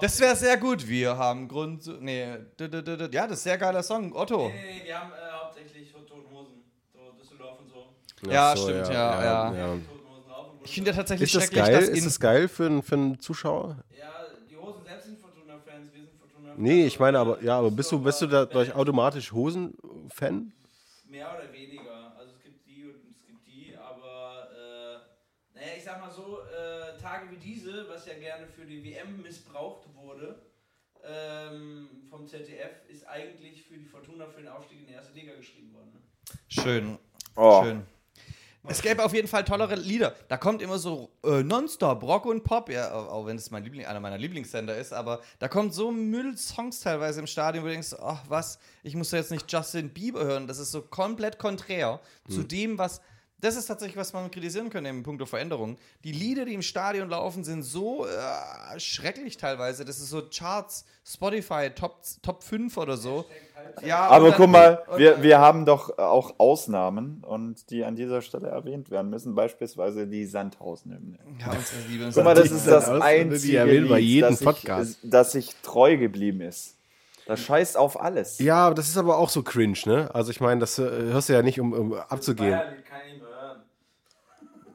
Das wäre sehr gut. Wir haben Grund. zu- Nee, ja, das ist sehr geiler Song. Otto. Nee, wir haben äh, hauptsächlich Toten Hosen. So Düsseldorf und so. Ja, so, stimmt, ja, ja. Hosen rauf und Ich finde ja tatsächlich Ist das schrecklich, geil? dass Ist das geil für, einen- für einen Zuschauer? Ja, die Hosen selbst sind Fortuna-Fans, wir sind Fortuna-Fans. Nee, ich meine aber, ja, aber bist du, bist du dadurch automatisch Hosen-Fan? Mehr oder weniger. Also es gibt die und es gibt die, aber äh, naja, ich sag mal so, äh, Tage wie was ja gerne für die WM missbraucht wurde, ähm, vom ZDF, ist eigentlich für die Fortuna für den Aufstieg in die erste Liga geschrieben worden. Ne? Schön. Oh. Schön. Es gäbe auf jeden Fall tollere Lieder. Da kommt immer so äh, nonstop Rock und Pop, ja, auch wenn es mein Liebling, einer meiner Lieblingssender ist, aber da kommt so Müll-Songs teilweise im Stadion, wo du denkst, ach was, ich muss jetzt nicht Justin Bieber hören. Das ist so komplett konträr zu dem, was. Das ist tatsächlich, was man kritisieren könnte im Punkto Veränderung. Die Lieder, die im Stadion laufen, sind so äh, schrecklich teilweise. Das ist so Charts, Spotify, Top, Top 5 oder so. Ja, aber dann- guck mal, wir, dann- wir haben doch auch Ausnahmen und die an dieser Stelle erwähnt werden müssen, beispielsweise die Sandhausen-Hymne. Ja, Guck mal, das ist das einzige Lied, jeden das, Podcast. Ich, das sich treu geblieben ist. Das scheißt auf alles. Ja, aber das ist aber auch so cringe, ne? Also ich meine, das äh, hörst du ja nicht, um, um abzugehen. Bayern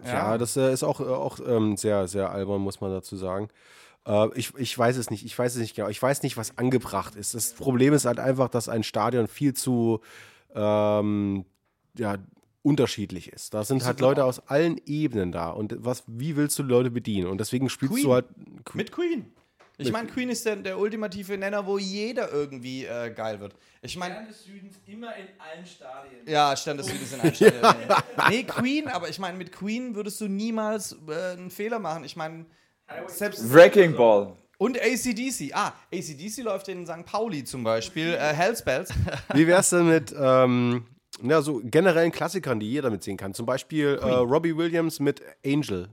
hören. Ja, das äh, ist auch, äh, auch ähm, sehr, sehr albern, muss man dazu sagen. Äh, ich, ich weiß es nicht, ich weiß es nicht genau. Ich weiß nicht, was angebracht ist. Das Problem ist halt einfach, dass ein Stadion viel zu ähm, ja, unterschiedlich ist. Da sind halt Leute aus allen Ebenen da. Und was, wie willst du Leute bedienen? Und deswegen spielst Queen. du halt. Mit Queen. Ich meine, Queen ist der, der ultimative Nenner, wo jeder irgendwie äh, geil wird. Ich meine, Stern des Südens immer in allen Stadien. ja, Stern des Südens in Einstellung. Nee, Queen, aber ich meine, mit Queen würdest du niemals äh, einen Fehler machen. Ich meine, selbst. Wrecking Ball. Und ACDC. Ah, ACDC läuft in St. Pauli zum Beispiel. Äh, Hellspells. Wie wär's denn mit ähm, ja, so generellen Klassikern, die jeder mitsingen kann? Zum Beispiel äh, Robbie Williams mit Angel.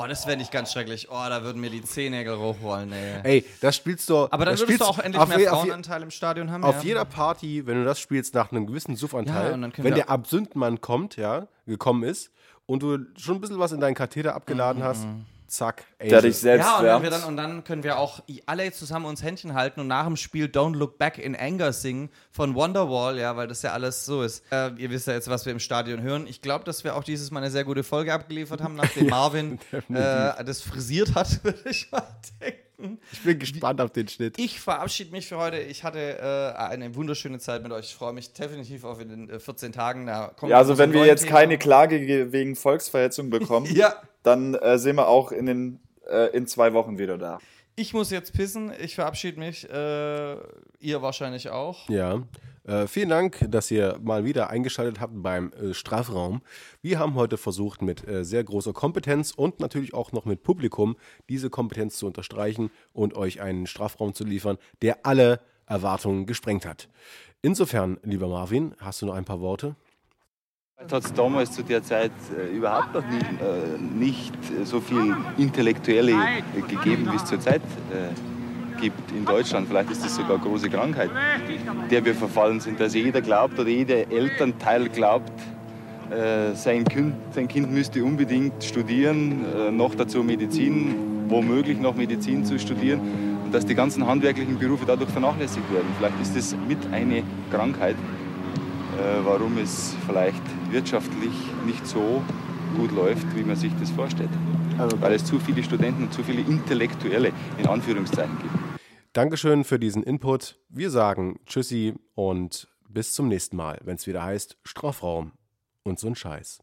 Oh, das wäre nicht ganz schrecklich. Oh, da würden mir die Zehennägel hochrollen, ey. Ey, das spielst du. Aber dann das würdest spielst du auch endlich auf mehr je- auf je- Frauenanteil im Stadion haben. Auf ja. jeder Party, wenn du das spielst nach einem gewissen Suffanteil, Ja, wenn der Absündmann kommt, ja, gekommen ist und du schon ein bisschen was in deinen Katheter abgeladen hast, zack, Angel. Der dich selbst Ja, und, wenn wir dann, und dann können wir auch alle zusammen uns Händchen halten und nach dem Spiel Don't Look Back in Anger singen von Wonderwall, ja, weil das ja alles so ist. Äh, ihr wisst ja jetzt, was wir im Stadion hören. Ich glaube, dass wir auch dieses Mal eine sehr gute Folge abgeliefert haben, nachdem Marvin äh, das frisiert hat, würde ich mal denken. Ich bin gespannt auf den Schnitt. Ich verabschiede mich für heute. Ich hatte äh, eine wunderschöne Zeit mit euch. Ich freue mich definitiv auf in den äh, 14 Tagen. Da kommt Ja, also wenn wir jetzt Thema. keine Klage ge- wegen Volksverhetzung bekommen, Ja. Dann äh, sind wir auch in, den, äh, in zwei Wochen wieder da. Ich muss jetzt pissen. Ich verabschiede mich. Äh, ihr wahrscheinlich auch. Ja. Äh, vielen Dank, dass ihr mal wieder eingeschaltet habt beim äh, Strafraum. Wir haben heute versucht, mit äh, sehr großer Kompetenz und natürlich auch noch mit Publikum diese Kompetenz zu unterstreichen und euch einen Strafraum zu liefern, der alle Erwartungen gesprengt hat. Insofern, lieber Marvin, hast du noch ein paar Worte? Hat es damals zu der Zeit äh, überhaupt noch nie, äh, nicht so viel Intellektuelle äh, gegeben, wie es zurzeit äh, gibt in Deutschland. Vielleicht ist das sogar eine große Krankheit, der wir verfallen sind. Also jeder glaubt oder jeder Elternteil glaubt, äh, sein, kind, sein Kind müsste unbedingt studieren, äh, noch dazu Medizin, womöglich noch Medizin zu studieren und dass die ganzen handwerklichen Berufe dadurch vernachlässigt werden. Vielleicht ist das mit eine Krankheit warum es vielleicht wirtschaftlich nicht so gut läuft, wie man sich das vorstellt. Weil es zu viele Studenten und zu viele Intellektuelle in Anführungszeichen gibt. Dankeschön für diesen Input. Wir sagen Tschüssi und bis zum nächsten Mal, wenn es wieder heißt Strafraum und so ein Scheiß.